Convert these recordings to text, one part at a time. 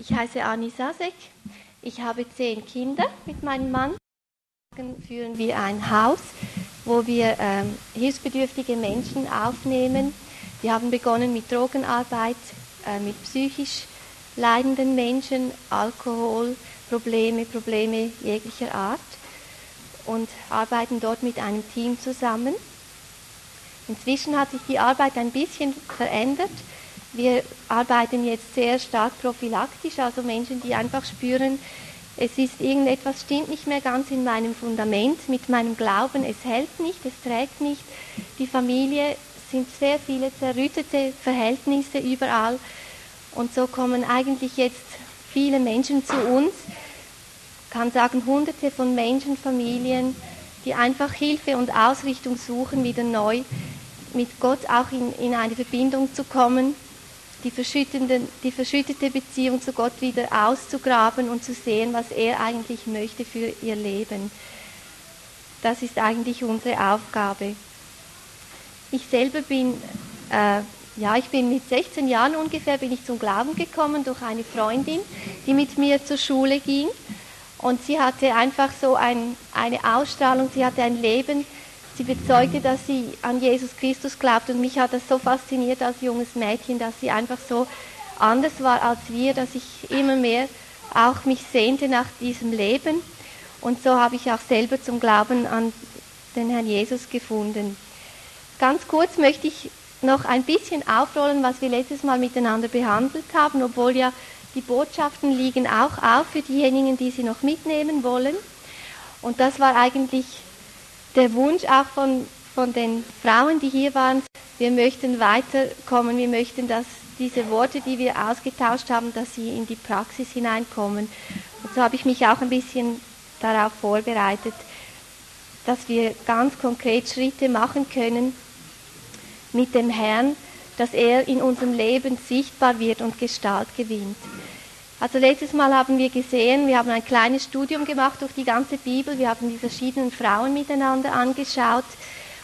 Ich heiße Anni Sasek. Ich habe zehn Kinder mit meinem Mann. Führen wir ein Haus, wo wir ähm, hilfsbedürftige Menschen aufnehmen. Wir haben begonnen mit Drogenarbeit, äh, mit psychisch leidenden Menschen, Alkoholprobleme, Probleme jeglicher Art und arbeiten dort mit einem Team zusammen. Inzwischen hat sich die Arbeit ein bisschen verändert. Wir arbeiten jetzt sehr stark prophylaktisch, also Menschen, die einfach spüren, es ist irgendetwas stimmt nicht mehr ganz in meinem Fundament, mit meinem Glauben, es hält nicht, es trägt nicht. Die Familie sind sehr viele zerrüttete Verhältnisse überall. Und so kommen eigentlich jetzt viele Menschen zu uns, kann sagen hunderte von Menschen, Familien, die einfach Hilfe und Ausrichtung suchen, wieder neu mit Gott auch in, in eine Verbindung zu kommen die, die verschüttete Beziehung zu Gott wieder auszugraben und zu sehen, was er eigentlich möchte für ihr Leben. Das ist eigentlich unsere Aufgabe. Ich selber bin, äh, ja, ich bin mit 16 Jahren ungefähr bin ich zum Glauben gekommen durch eine Freundin, die mit mir zur Schule ging. Und sie hatte einfach so ein, eine Ausstrahlung, sie hatte ein Leben, Sie bezeugte, dass sie an Jesus Christus glaubt und mich hat das so fasziniert als junges Mädchen, dass sie einfach so anders war als wir, dass ich immer mehr auch mich sehnte nach diesem Leben und so habe ich auch selber zum Glauben an den Herrn Jesus gefunden. Ganz kurz möchte ich noch ein bisschen aufrollen, was wir letztes Mal miteinander behandelt haben, obwohl ja die Botschaften liegen auch auf für diejenigen, die sie noch mitnehmen wollen. Und das war eigentlich der Wunsch auch von, von den Frauen, die hier waren, wir möchten weiterkommen, wir möchten, dass diese Worte, die wir ausgetauscht haben, dass sie in die Praxis hineinkommen. Und so habe ich mich auch ein bisschen darauf vorbereitet, dass wir ganz konkret Schritte machen können mit dem Herrn, dass er in unserem Leben sichtbar wird und Gestalt gewinnt. Also letztes Mal haben wir gesehen, wir haben ein kleines Studium gemacht durch die ganze Bibel, wir haben die verschiedenen Frauen miteinander angeschaut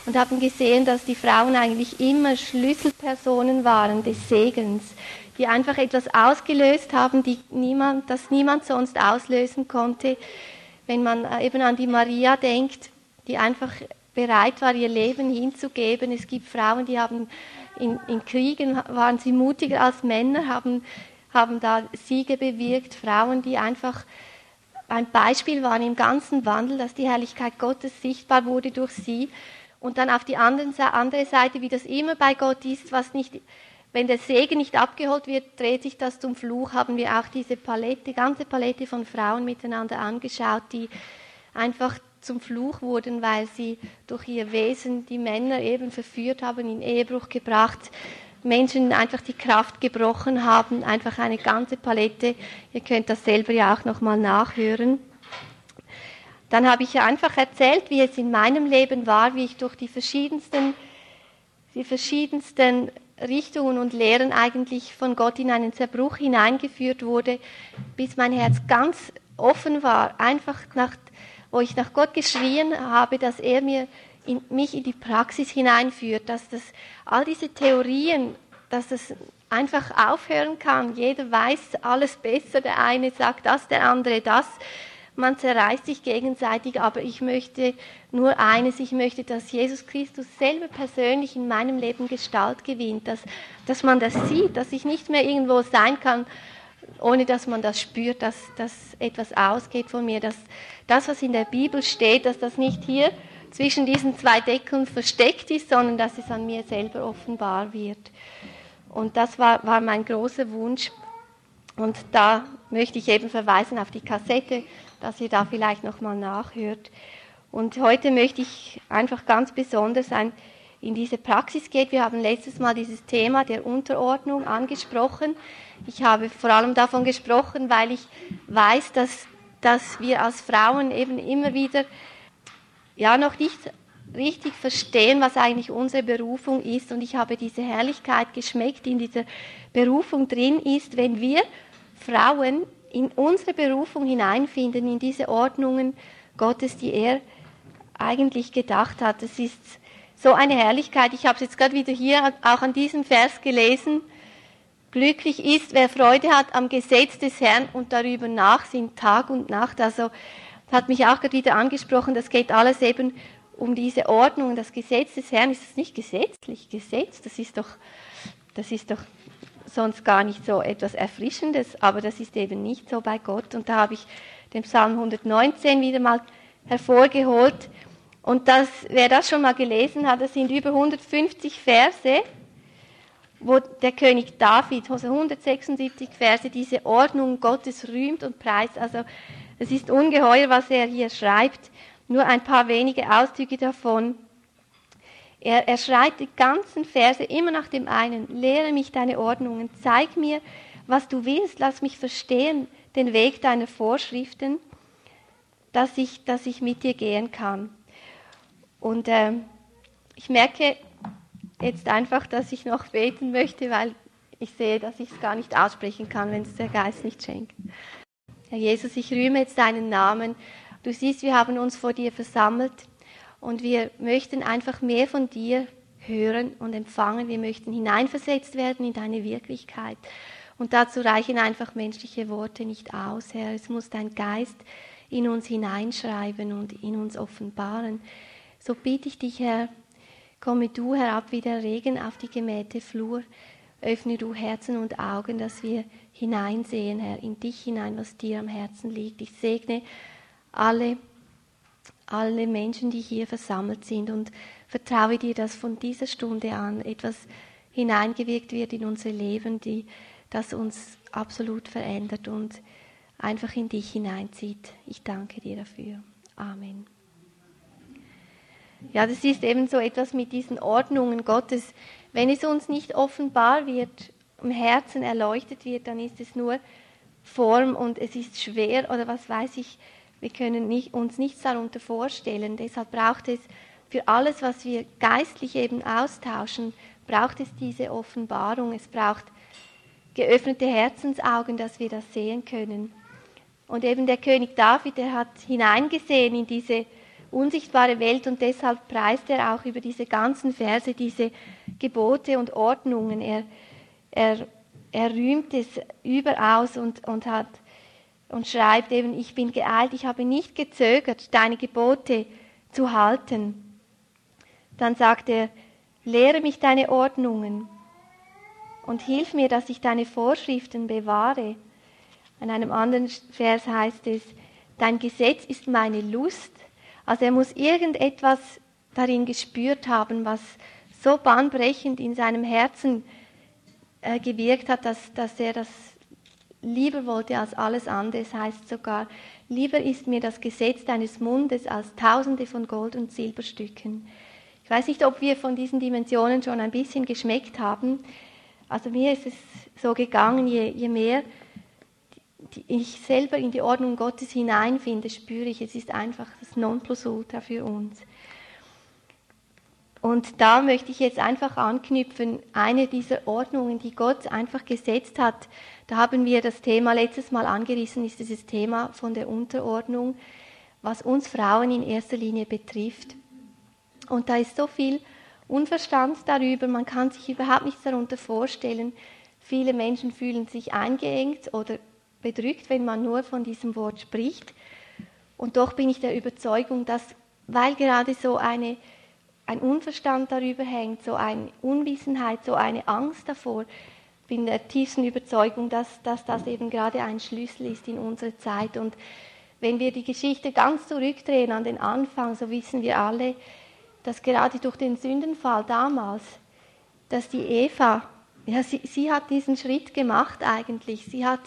und haben gesehen, dass die Frauen eigentlich immer Schlüsselpersonen waren des Segens, die einfach etwas ausgelöst haben, die niemand, das niemand sonst auslösen konnte. Wenn man äh, eben an die Maria denkt, die einfach bereit war, ihr Leben hinzugeben. Es gibt Frauen, die haben in, in Kriegen waren sie mutiger als Männer, haben haben da Siege bewirkt, Frauen, die einfach ein Beispiel waren im ganzen Wandel, dass die Herrlichkeit Gottes sichtbar wurde durch sie. Und dann auf die andere Seite, wie das immer bei Gott ist, was nicht, wenn der Segen nicht abgeholt wird, dreht sich das zum Fluch, haben wir auch diese Palette, ganze Palette von Frauen miteinander angeschaut, die einfach zum Fluch wurden, weil sie durch ihr Wesen die Männer eben verführt haben, in Ehebruch gebracht, Menschen einfach die Kraft gebrochen haben, einfach eine ganze Palette. Ihr könnt das selber ja auch nochmal nachhören. Dann habe ich einfach erzählt, wie es in meinem Leben war, wie ich durch die verschiedensten, die verschiedensten Richtungen und Lehren eigentlich von Gott in einen Zerbruch hineingeführt wurde, bis mein Herz ganz offen war, einfach nach, wo ich nach Gott geschrien habe, dass er mir in, mich in die Praxis hineinführt, dass das, all diese Theorien, dass es einfach aufhören kann. Jeder weiß alles besser, der eine sagt das, der andere das. Man zerreißt sich gegenseitig, aber ich möchte nur eines, ich möchte, dass Jesus Christus selber persönlich in meinem Leben Gestalt gewinnt, dass, dass man das sieht, dass ich nicht mehr irgendwo sein kann, ohne dass man das spürt, dass, dass etwas ausgeht von mir, dass das, was in der Bibel steht, dass das nicht hier zwischen diesen zwei Deckeln versteckt ist, sondern dass es an mir selber offenbar wird. Und das war, war mein großer Wunsch. Und da möchte ich eben verweisen auf die Kassette, dass ihr da vielleicht nochmal nachhört. Und heute möchte ich einfach ganz besonders ein, in diese Praxis gehen. Wir haben letztes Mal dieses Thema der Unterordnung angesprochen. Ich habe vor allem davon gesprochen, weil ich weiß, dass, dass wir als Frauen eben immer wieder ja noch nicht richtig verstehen, was eigentlich unsere Berufung ist. Und ich habe diese Herrlichkeit geschmeckt, die in dieser Berufung drin ist, wenn wir Frauen in unsere Berufung hineinfinden, in diese Ordnungen Gottes, die er eigentlich gedacht hat. Es ist so eine Herrlichkeit. Ich habe es jetzt gerade wieder hier auch an diesem Vers gelesen. Glücklich ist, wer Freude hat am Gesetz des Herrn und darüber nachsinnt, Tag und Nacht. Also, das hat mich auch gerade wieder angesprochen, das geht alles eben um diese Ordnung. Das Gesetz des Herrn ist es nicht gesetzlich, Gesetz, das ist doch, das ist doch sonst gar nicht so etwas Erfrischendes, aber das ist eben nicht so bei Gott. Und da habe ich den Psalm 119 wieder mal hervorgeholt. Und das, wer das schon mal gelesen hat, das sind über 150 Verse, wo der König David, also 176 Verse, diese Ordnung Gottes rühmt und preist. Also es ist ungeheuer, was er hier schreibt. Nur ein paar wenige Auszüge davon. Er, er schreibt die ganzen Verse immer nach dem einen. Lehre mich deine Ordnungen, zeig mir, was du willst, lass mich verstehen den Weg deiner Vorschriften, dass ich, dass ich mit dir gehen kann. Und äh, ich merke jetzt einfach, dass ich noch beten möchte, weil ich sehe, dass ich es gar nicht aussprechen kann, wenn es der Geist nicht schenkt. Herr Jesus, ich rühme jetzt deinen Namen. Du siehst, wir haben uns vor dir versammelt und wir möchten einfach mehr von dir hören und empfangen. Wir möchten hineinversetzt werden in deine Wirklichkeit. Und dazu reichen einfach menschliche Worte nicht aus, Herr. Es muss dein Geist in uns hineinschreiben und in uns offenbaren. So bitte ich dich, Herr, komme du herab wie der Regen auf die gemähte Flur. Öffne du Herzen und Augen, dass wir hineinsehen, Herr, in dich hinein, was dir am Herzen liegt. Ich segne alle alle Menschen, die hier versammelt sind und vertraue dir, dass von dieser Stunde an etwas hineingewirkt wird in unser Leben, die, das uns absolut verändert und einfach in dich hineinzieht. Ich danke dir dafür. Amen. Ja, das ist eben so etwas mit diesen Ordnungen Gottes. Wenn es uns nicht offenbar wird, im Herzen erleuchtet wird, dann ist es nur Form und es ist schwer oder was weiß ich, wir können nicht, uns nichts darunter vorstellen. Deshalb braucht es für alles, was wir geistlich eben austauschen, braucht es diese Offenbarung. Es braucht geöffnete Herzensaugen, dass wir das sehen können. Und eben der König David, der hat hineingesehen in diese unsichtbare Welt und deshalb preist er auch über diese ganzen Verse, diese Gebote und Ordnungen. Er, er, er rühmt es überaus und, und hat und schreibt eben, ich bin geeilt, ich habe nicht gezögert, deine Gebote zu halten. Dann sagt er, lehre mich deine Ordnungen und hilf mir, dass ich deine Vorschriften bewahre. In einem anderen Vers heißt es, dein Gesetz ist meine Lust. Also er muss irgendetwas darin gespürt haben, was so bahnbrechend in seinem Herzen äh, gewirkt hat, dass, dass er das lieber wollte als alles andere. Es heißt sogar, lieber ist mir das Gesetz deines Mundes als tausende von Gold- und Silberstücken. Ich weiß nicht, ob wir von diesen Dimensionen schon ein bisschen geschmeckt haben. Also mir ist es so gegangen, je, je mehr ich selber in die Ordnung Gottes hineinfinde, spüre ich, es ist einfach das Nonplusultra für uns. Und da möchte ich jetzt einfach anknüpfen, eine dieser Ordnungen, die Gott einfach gesetzt hat, da haben wir das Thema letztes Mal angerissen, ist dieses Thema von der Unterordnung, was uns Frauen in erster Linie betrifft. Und da ist so viel Unverstand darüber, man kann sich überhaupt nichts darunter vorstellen. Viele Menschen fühlen sich eingeengt oder bedrückt, wenn man nur von diesem Wort spricht. Und doch bin ich der Überzeugung, dass, weil gerade so eine ein Unverstand darüber hängt, so eine Unwissenheit, so eine Angst davor. Bin der tiefsten Überzeugung, dass, dass das eben gerade ein Schlüssel ist in unserer Zeit. Und wenn wir die Geschichte ganz zurückdrehen an den Anfang, so wissen wir alle, dass gerade durch den Sündenfall damals, dass die Eva, ja, sie, sie hat diesen Schritt gemacht eigentlich. Sie hat,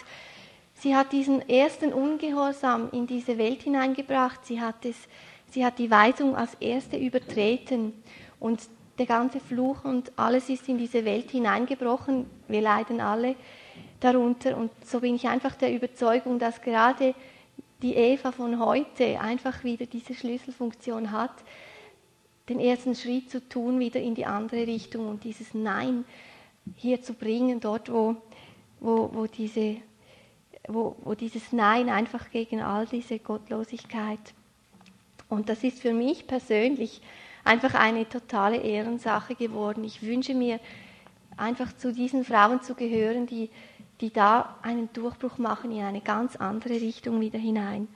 sie hat diesen ersten Ungehorsam in diese Welt hineingebracht. Sie hat es Sie hat die Weisung als erste übertreten und der ganze Fluch und alles ist in diese Welt hineingebrochen. Wir leiden alle darunter und so bin ich einfach der Überzeugung, dass gerade die Eva von heute einfach wieder diese Schlüsselfunktion hat, den ersten Schritt zu tun, wieder in die andere Richtung und dieses Nein hier zu bringen, dort wo, wo, wo, diese, wo, wo dieses Nein einfach gegen all diese Gottlosigkeit und das ist für mich persönlich einfach eine totale Ehrensache geworden. Ich wünsche mir einfach zu diesen Frauen zu gehören, die, die da einen Durchbruch machen in eine ganz andere Richtung wieder hinein.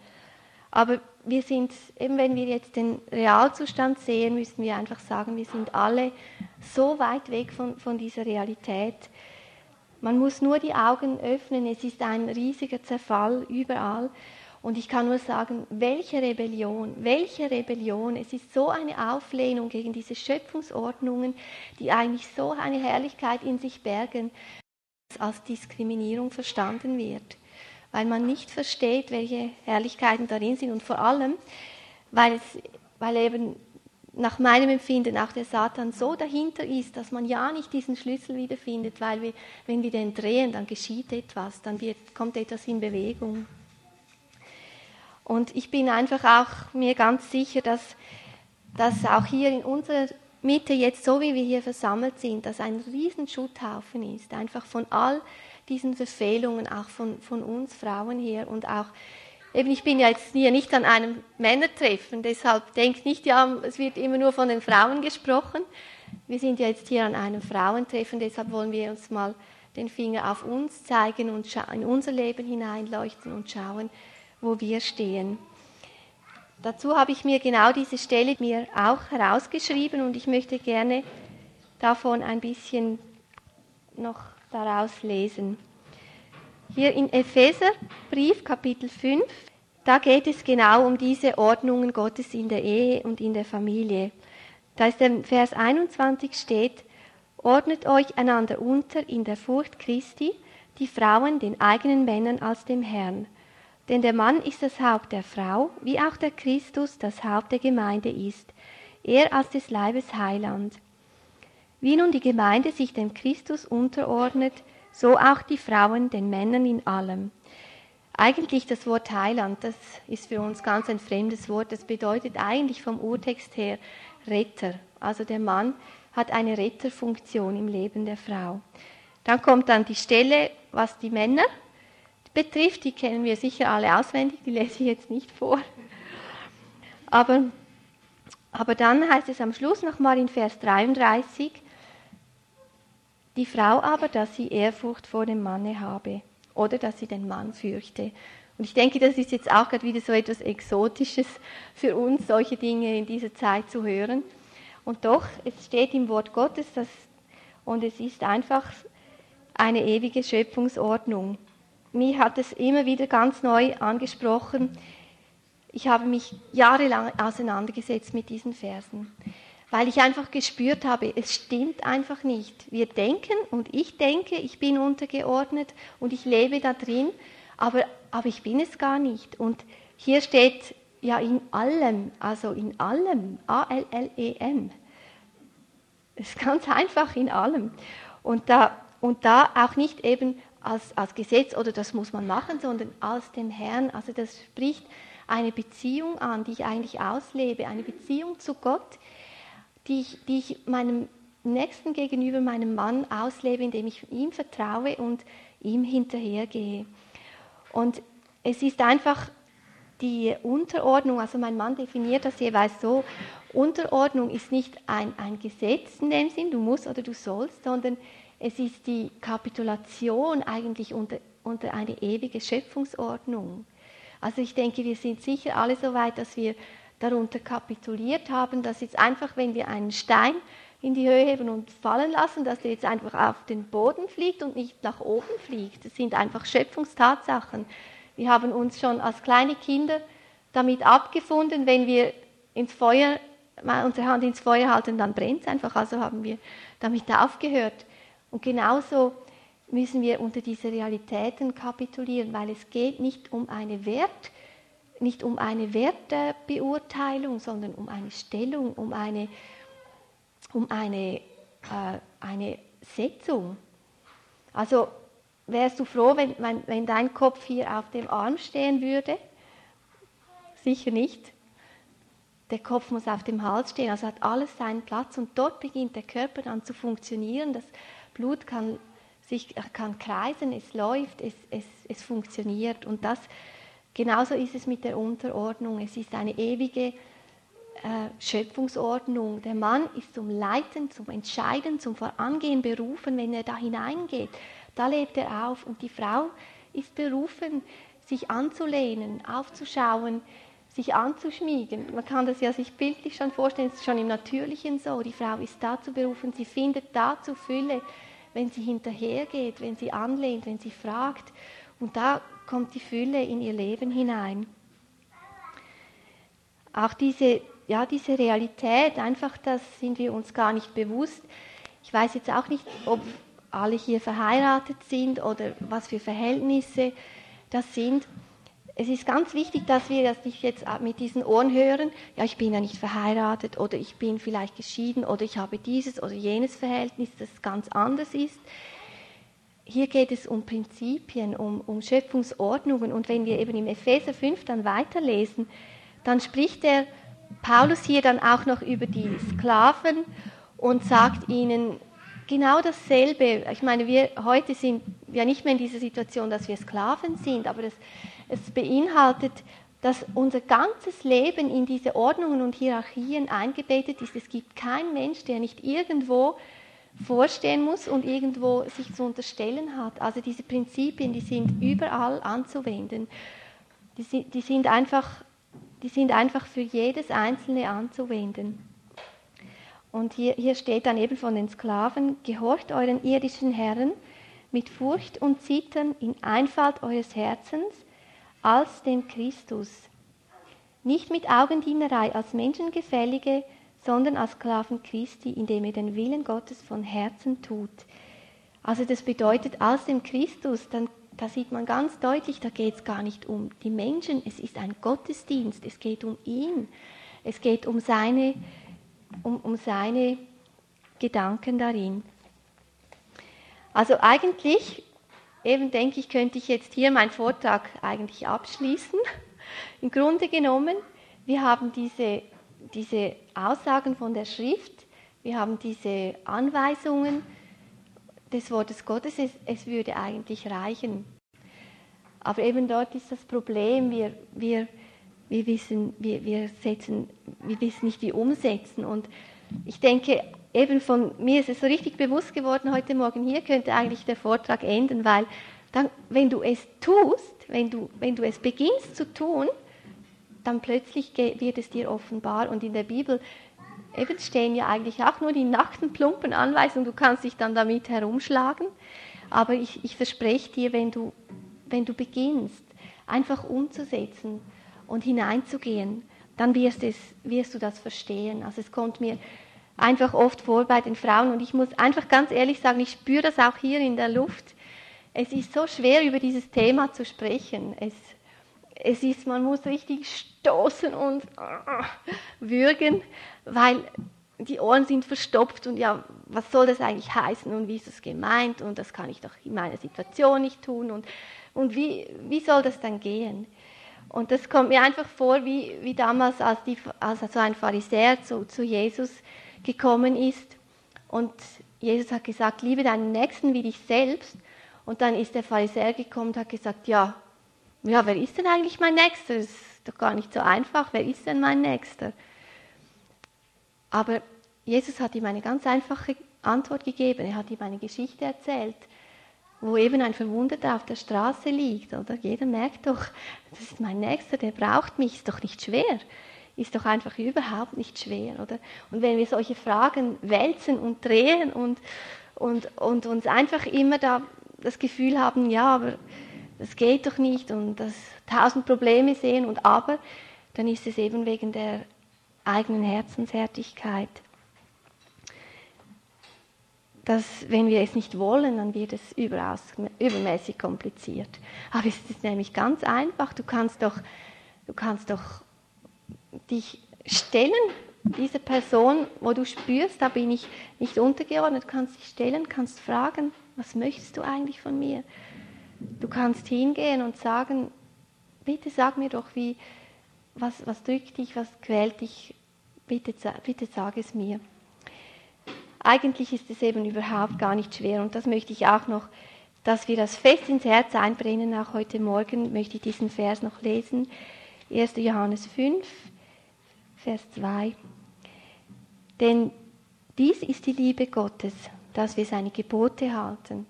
Aber wir sind, eben wenn wir jetzt den Realzustand sehen, müssen wir einfach sagen, wir sind alle so weit weg von, von dieser Realität. Man muss nur die Augen öffnen, es ist ein riesiger Zerfall überall. Und ich kann nur sagen, welche Rebellion, welche Rebellion. Es ist so eine Auflehnung gegen diese Schöpfungsordnungen, die eigentlich so eine Herrlichkeit in sich bergen, als Diskriminierung verstanden wird. Weil man nicht versteht, welche Herrlichkeiten darin sind und vor allem, weil, es, weil eben nach meinem Empfinden auch der Satan so dahinter ist, dass man ja nicht diesen Schlüssel wiederfindet, weil wir, wenn wir den drehen, dann geschieht etwas, dann wird, kommt etwas in Bewegung. Und ich bin einfach auch mir ganz sicher, dass, dass auch hier in unserer Mitte jetzt, so wie wir hier versammelt sind, dass ein riesen Schutthaufen ist, einfach von all diesen Verfehlungen, auch von, von uns Frauen hier und auch Eben, ich bin ja jetzt hier nicht an einem Männertreffen, deshalb denkt nicht, ja, es wird immer nur von den Frauen gesprochen. Wir sind ja jetzt hier an einem Frauentreffen, deshalb wollen wir uns mal den Finger auf uns zeigen und in unser Leben hineinleuchten und schauen, wo wir stehen. Dazu habe ich mir genau diese Stelle mir auch herausgeschrieben und ich möchte gerne davon ein bisschen noch daraus lesen. Hier in Epheserbrief Kapitel 5, da geht es genau um diese Ordnungen Gottes in der Ehe und in der Familie. Da ist der Vers 21 steht, ordnet euch einander unter in der Furcht Christi, die Frauen den eigenen Männern als dem Herrn. Denn der Mann ist das Haupt der Frau, wie auch der Christus das Haupt der Gemeinde ist, er als des Leibes Heiland. Wie nun die Gemeinde sich dem Christus unterordnet, so auch die Frauen den Männern in allem. Eigentlich das Wort Heiland, das ist für uns ganz ein fremdes Wort. Das bedeutet eigentlich vom Urtext her Retter. Also der Mann hat eine Retterfunktion im Leben der Frau. Dann kommt dann die Stelle, was die Männer betrifft, die kennen wir sicher alle auswendig, die lese ich jetzt nicht vor. Aber, aber dann heißt es am Schluss nochmal in Vers 33, die Frau aber, dass sie Ehrfurcht vor dem Manne habe oder dass sie den Mann fürchte. Und ich denke, das ist jetzt auch gerade wieder so etwas Exotisches für uns, solche Dinge in dieser Zeit zu hören. Und doch, es steht im Wort Gottes dass, und es ist einfach eine ewige Schöpfungsordnung. Mir hat es immer wieder ganz neu angesprochen. Ich habe mich jahrelang auseinandergesetzt mit diesen Versen weil ich einfach gespürt habe, es stimmt einfach nicht. Wir denken und ich denke, ich bin untergeordnet und ich lebe da drin, aber, aber ich bin es gar nicht. Und hier steht ja in allem, also in allem, A-L-L-E-M. Es ist ganz einfach in allem. Und da, und da auch nicht eben als, als Gesetz oder das muss man machen, sondern als dem Herrn. Also das spricht eine Beziehung an, die ich eigentlich auslebe, eine Beziehung zu Gott, die ich, die ich meinem Nächsten gegenüber, meinem Mann auslebe, indem ich ihm vertraue und ihm hinterhergehe. Und es ist einfach die Unterordnung, also mein Mann definiert das jeweils so, Unterordnung ist nicht ein, ein Gesetz in dem Sinn, du musst oder du sollst, sondern es ist die Kapitulation eigentlich unter, unter eine ewige Schöpfungsordnung. Also ich denke, wir sind sicher alle so weit, dass wir darunter kapituliert haben, dass jetzt einfach, wenn wir einen Stein in die Höhe heben und fallen lassen, dass der jetzt einfach auf den Boden fliegt und nicht nach oben fliegt. Das sind einfach Schöpfungstatsachen. Wir haben uns schon als kleine Kinder damit abgefunden, wenn wir ins Feuer, unsere Hand ins Feuer halten, dann brennt es einfach. Also haben wir damit aufgehört. Und genauso müssen wir unter diese Realitäten kapitulieren, weil es geht nicht um eine Wert, nicht um eine Wertebeurteilung, sondern um eine Stellung, um eine, um eine, äh, eine Setzung. Also wärst du froh, wenn, wenn, wenn dein Kopf hier auf dem Arm stehen würde? Sicher nicht. Der Kopf muss auf dem Hals stehen, also hat alles seinen Platz und dort beginnt der Körper dann zu funktionieren. Das Blut kann, sich, kann kreisen, es läuft, es, es, es funktioniert und das Genauso ist es mit der Unterordnung. Es ist eine ewige äh, Schöpfungsordnung. Der Mann ist zum Leiten, zum Entscheiden, zum Vorangehen berufen, wenn er da hineingeht. Da lebt er auf und die Frau ist berufen, sich anzulehnen, aufzuschauen, sich anzuschmiegen. Man kann das ja sich bildlich schon vorstellen, es ist schon im Natürlichen so. Die Frau ist dazu berufen, sie findet dazu Fülle, wenn sie hinterhergeht, wenn sie anlehnt, wenn sie fragt. Und da kommt die Fülle in ihr Leben hinein. Auch diese, ja, diese Realität, einfach das sind wir uns gar nicht bewusst. Ich weiß jetzt auch nicht, ob alle hier verheiratet sind oder was für Verhältnisse das sind es ist ganz wichtig, dass wir das nicht jetzt mit diesen Ohren hören, ja, ich bin ja nicht verheiratet oder ich bin vielleicht geschieden oder ich habe dieses oder jenes Verhältnis, das ganz anders ist. Hier geht es um Prinzipien, um, um Schöpfungsordnungen und wenn wir eben im Epheser 5 dann weiterlesen, dann spricht der Paulus hier dann auch noch über die Sklaven und sagt ihnen genau dasselbe. Ich meine, wir heute sind ja nicht mehr in dieser Situation, dass wir Sklaven sind, aber das es beinhaltet, dass unser ganzes Leben in diese Ordnungen und Hierarchien eingebettet ist. Es gibt keinen Mensch, der nicht irgendwo vorstehen muss und irgendwo sich zu unterstellen hat. Also diese Prinzipien, die sind überall anzuwenden. Die, die, sind, einfach, die sind einfach für jedes Einzelne anzuwenden. Und hier, hier steht dann eben von den Sklaven, gehorcht euren irdischen Herren mit Furcht und Zittern in Einfalt eures Herzens, als den Christus. Nicht mit Augendienerei als Menschengefällige, sondern als Sklaven Christi, indem er den Willen Gottes von Herzen tut. Also das bedeutet, als dem Christus, dann, da sieht man ganz deutlich, da geht es gar nicht um die Menschen, es ist ein Gottesdienst, es geht um ihn, es geht um seine, um, um seine Gedanken darin. Also eigentlich eben denke ich, könnte ich jetzt hier meinen Vortrag eigentlich abschließen. Im Grunde genommen, wir haben diese, diese Aussagen von der Schrift, wir haben diese Anweisungen des Wortes Gottes, es, es würde eigentlich reichen. Aber eben dort ist das Problem, wir, wir, wir, wissen, wir, wir, setzen, wir wissen nicht, wie umsetzen. Und ich denke, eben von mir ist es so richtig bewusst geworden heute Morgen, hier könnte eigentlich der Vortrag enden, weil dann, wenn du es tust, wenn du, wenn du es beginnst zu tun, dann plötzlich wird es dir offenbar. Und in der Bibel eben stehen ja eigentlich auch nur die nackten, plumpen Anweisungen, du kannst dich dann damit herumschlagen. Aber ich, ich verspreche dir, wenn du, wenn du beginnst, einfach umzusetzen und hineinzugehen, dann wirst, es, wirst du das verstehen. Also es kommt mir einfach oft vor bei den Frauen. Und ich muss einfach ganz ehrlich sagen, ich spüre das auch hier in der Luft. Es ist so schwer, über dieses Thema zu sprechen. Es, es ist, man muss richtig stoßen und uh, würgen, weil die Ohren sind verstopft und ja, was soll das eigentlich heißen und wie ist das gemeint und das kann ich doch in meiner Situation nicht tun und, und wie, wie soll das dann gehen? Und das kommt mir einfach vor, wie, wie damals, als, die, als so ein Pharisäer zu, zu Jesus gekommen ist. Und Jesus hat gesagt, liebe deinen Nächsten wie dich selbst. Und dann ist der Pharisäer gekommen und hat gesagt, ja, ja, wer ist denn eigentlich mein Nächster? Das ist doch gar nicht so einfach. Wer ist denn mein Nächster? Aber Jesus hat ihm eine ganz einfache Antwort gegeben. Er hat ihm eine Geschichte erzählt, wo eben ein Verwundeter auf der Straße liegt. Oder jeder merkt doch, das ist mein Nächster, der braucht mich, ist doch nicht schwer ist doch einfach überhaupt nicht schwer, oder? Und wenn wir solche Fragen wälzen und drehen und, und, und uns einfach immer da das Gefühl haben, ja, aber das geht doch nicht und das tausend Probleme sehen und aber, dann ist es eben wegen der eigenen Herzenshärtigkeit. Dass, wenn wir es nicht wollen, dann wird es überaus, übermäßig kompliziert. Aber es ist nämlich ganz einfach. Du kannst doch, du kannst doch dich stellen, diese Person, wo du spürst, da bin ich nicht untergeordnet, kannst dich stellen, kannst fragen, was möchtest du eigentlich von mir? Du kannst hingehen und sagen, bitte sag mir doch, wie, was, was drückt dich, was quält dich, bitte, bitte sag es mir. Eigentlich ist es eben überhaupt gar nicht schwer und das möchte ich auch noch, dass wir das fest ins Herz einbrennen, auch heute Morgen möchte ich diesen Vers noch lesen. 1. Johannes 5, Vers 2. Denn dies ist die Liebe Gottes, dass wir seine Gebote halten.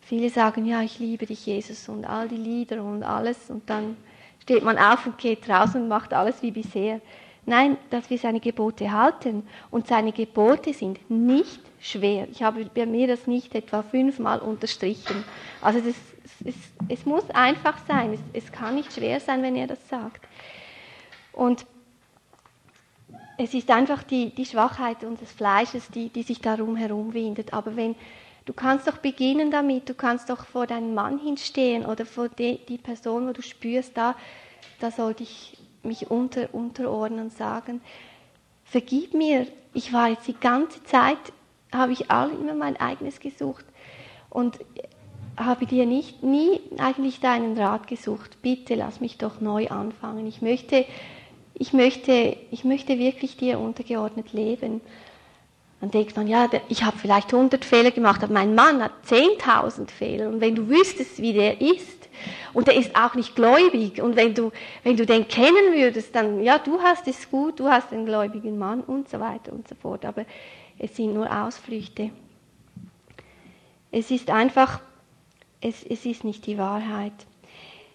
Viele sagen, ja, ich liebe dich, Jesus, und all die Lieder und alles, und dann steht man auf und geht raus und macht alles wie bisher. Nein, dass wir seine Gebote halten. Und seine Gebote sind nicht schwer. Ich habe bei mir das nicht etwa fünfmal unterstrichen. Also das, es, es, muss einfach sein. Es, es kann nicht schwer sein, wenn er das sagt. Und es ist einfach die, die Schwachheit unseres Fleisches, die, die sich darum herumwindet. Aber wenn du kannst doch beginnen damit, du kannst doch vor deinem Mann hinstehen oder vor die, die Person, wo du spürst, da, da sollte ich mich unter, unterordnen und sagen, vergib mir, ich war jetzt die ganze Zeit, habe ich alle immer mein eigenes gesucht und habe dir nicht, nie eigentlich deinen Rat gesucht. Bitte lass mich doch neu anfangen. Ich möchte, ich möchte, ich möchte wirklich dir untergeordnet leben. Dann denkt man, ja, ich habe vielleicht 100 Fehler gemacht, aber mein Mann hat 10.000 Fehler. Und wenn du wüsstest, wie der ist, und er ist auch nicht gläubig. Und wenn du, wenn du den kennen würdest, dann, ja, du hast es gut, du hast einen gläubigen Mann und so weiter und so fort. Aber es sind nur Ausflüchte. Es ist einfach, es, es ist nicht die Wahrheit.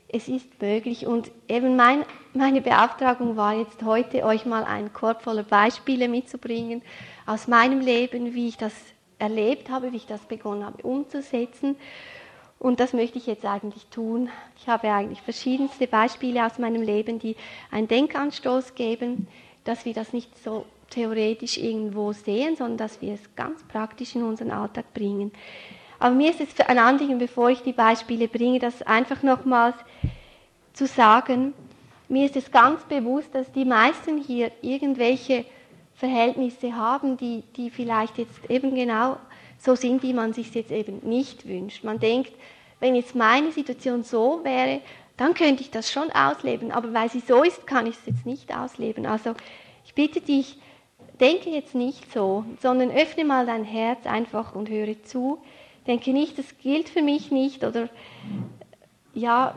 Es ist möglich. Und eben mein, meine Beauftragung war jetzt heute, euch mal einen Korb voller Beispiele mitzubringen aus meinem Leben, wie ich das erlebt habe, wie ich das begonnen habe umzusetzen. Und das möchte ich jetzt eigentlich tun. Ich habe eigentlich verschiedenste Beispiele aus meinem Leben, die einen Denkanstoß geben, dass wir das nicht so theoretisch irgendwo sehen, sondern dass wir es ganz praktisch in unseren Alltag bringen. Aber mir ist es ein Anliegen, bevor ich die Beispiele bringe, das einfach nochmals zu sagen. Mir ist es ganz bewusst, dass die meisten hier irgendwelche Verhältnisse haben, die, die vielleicht jetzt eben genau so sind, wie man sich jetzt eben nicht wünscht. Man denkt, wenn jetzt meine Situation so wäre, dann könnte ich das schon ausleben, aber weil sie so ist, kann ich es jetzt nicht ausleben. Also ich bitte dich, denke jetzt nicht so, sondern öffne mal dein Herz einfach und höre zu. Denke nicht, das gilt für mich nicht oder ja,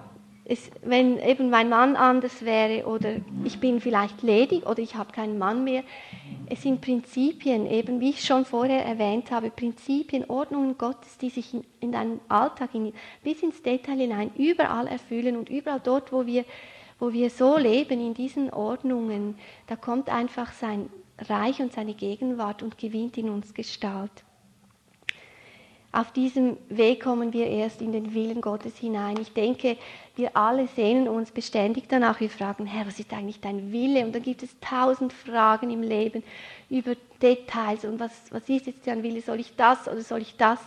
es, wenn eben mein Mann anders wäre oder ich bin vielleicht ledig oder ich habe keinen Mann mehr. Es sind Prinzipien, eben wie ich schon vorher erwähnt habe, Prinzipien, Ordnungen Gottes, die sich in, in deinem Alltag in, bis ins Detail hinein überall erfüllen und überall dort, wo wir, wo wir so leben, in diesen Ordnungen, da kommt einfach sein Reich und seine Gegenwart und gewinnt in uns Gestalt. Auf diesem Weg kommen wir erst in den Willen Gottes hinein. Ich denke, wir alle sehnen uns beständig danach. Wir fragen, Herr, was ist eigentlich dein Wille? Und dann gibt es tausend Fragen im Leben über Details und was, was ist jetzt dein Wille? Soll ich das oder soll ich das?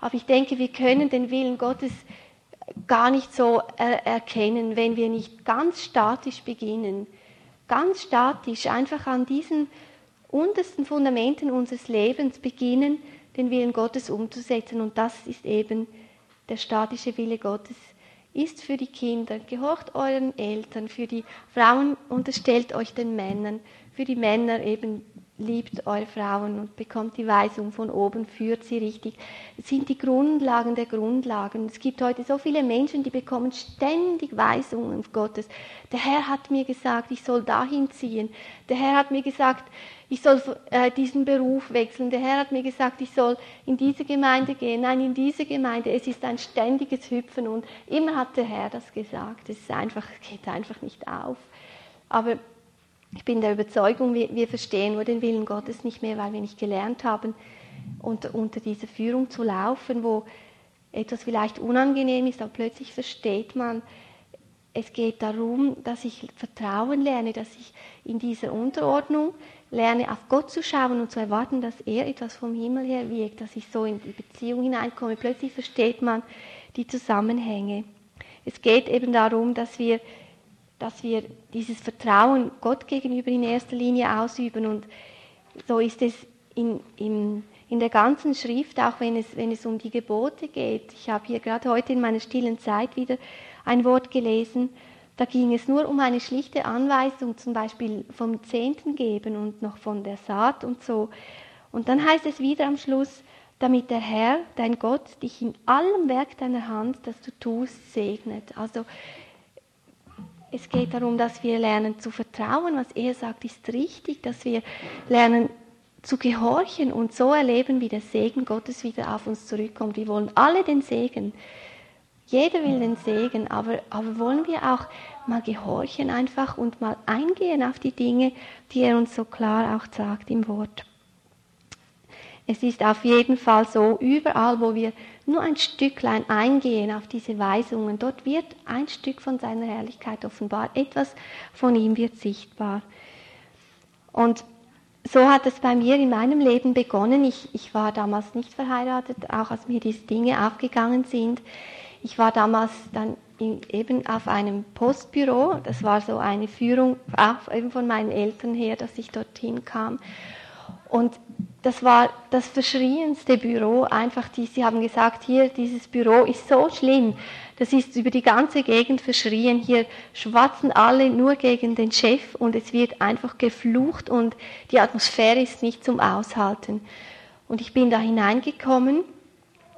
Aber ich denke, wir können den Willen Gottes gar nicht so er erkennen, wenn wir nicht ganz statisch beginnen. Ganz statisch, einfach an diesen untersten Fundamenten unseres Lebens beginnen den Willen Gottes umzusetzen. Und das ist eben der statische Wille Gottes. Ist für die Kinder, gehorcht euren Eltern, für die Frauen unterstellt euch den Männern, für die Männer eben liebt eure Frauen und bekommt die Weisung von oben, führt sie richtig. Es sind die Grundlagen der Grundlagen. Es gibt heute so viele Menschen, die bekommen ständig Weisungen Gottes. Der Herr hat mir gesagt, ich soll dahin ziehen. Der Herr hat mir gesagt, ich soll äh, diesen Beruf wechseln. Der Herr hat mir gesagt, ich soll in diese Gemeinde gehen. Nein, in diese Gemeinde. Es ist ein ständiges Hüpfen und immer hat der Herr das gesagt. Es ist einfach, geht einfach nicht auf. Aber ich bin der Überzeugung, wir, wir verstehen nur den Willen Gottes nicht mehr, weil wir nicht gelernt haben, unter, unter dieser Führung zu laufen, wo etwas vielleicht unangenehm ist, aber plötzlich versteht man, es geht darum, dass ich Vertrauen lerne, dass ich in dieser Unterordnung lerne, auf Gott zu schauen und zu erwarten, dass er etwas vom Himmel her wirkt, dass ich so in die Beziehung hineinkomme. Plötzlich versteht man die Zusammenhänge. Es geht eben darum, dass wir dass wir dieses Vertrauen Gott gegenüber in erster Linie ausüben. Und so ist es in, in, in der ganzen Schrift, auch wenn es, wenn es um die Gebote geht. Ich habe hier gerade heute in meiner stillen Zeit wieder ein Wort gelesen. Da ging es nur um eine schlichte Anweisung, zum Beispiel vom Zehnten geben und noch von der Saat und so. Und dann heißt es wieder am Schluss, damit der Herr, dein Gott, dich in allem Werk deiner Hand, das du tust, segnet. Also es geht darum, dass wir lernen zu vertrauen, was er sagt, ist richtig, dass wir lernen zu gehorchen und so erleben, wie der Segen Gottes wieder auf uns zurückkommt. Wir wollen alle den Segen. Jeder will den Segen, aber, aber wollen wir auch mal gehorchen einfach und mal eingehen auf die Dinge, die er uns so klar auch sagt im Wort. Es ist auf jeden Fall so, überall, wo wir nur ein Stücklein eingehen auf diese Weisungen, dort wird ein Stück von seiner Herrlichkeit offenbar, etwas von ihm wird sichtbar. Und so hat es bei mir in meinem Leben begonnen. Ich, ich war damals nicht verheiratet, auch als mir diese Dinge aufgegangen sind. Ich war damals dann in, eben auf einem Postbüro. Das war so eine Führung auch eben von meinen Eltern her, dass ich dorthin kam. Und das war das verschrienste Büro. Einfach, die, sie haben gesagt, hier, dieses Büro ist so schlimm. Das ist über die ganze Gegend verschrien. Hier schwatzen alle nur gegen den Chef und es wird einfach geflucht und die Atmosphäre ist nicht zum Aushalten. Und ich bin da hineingekommen,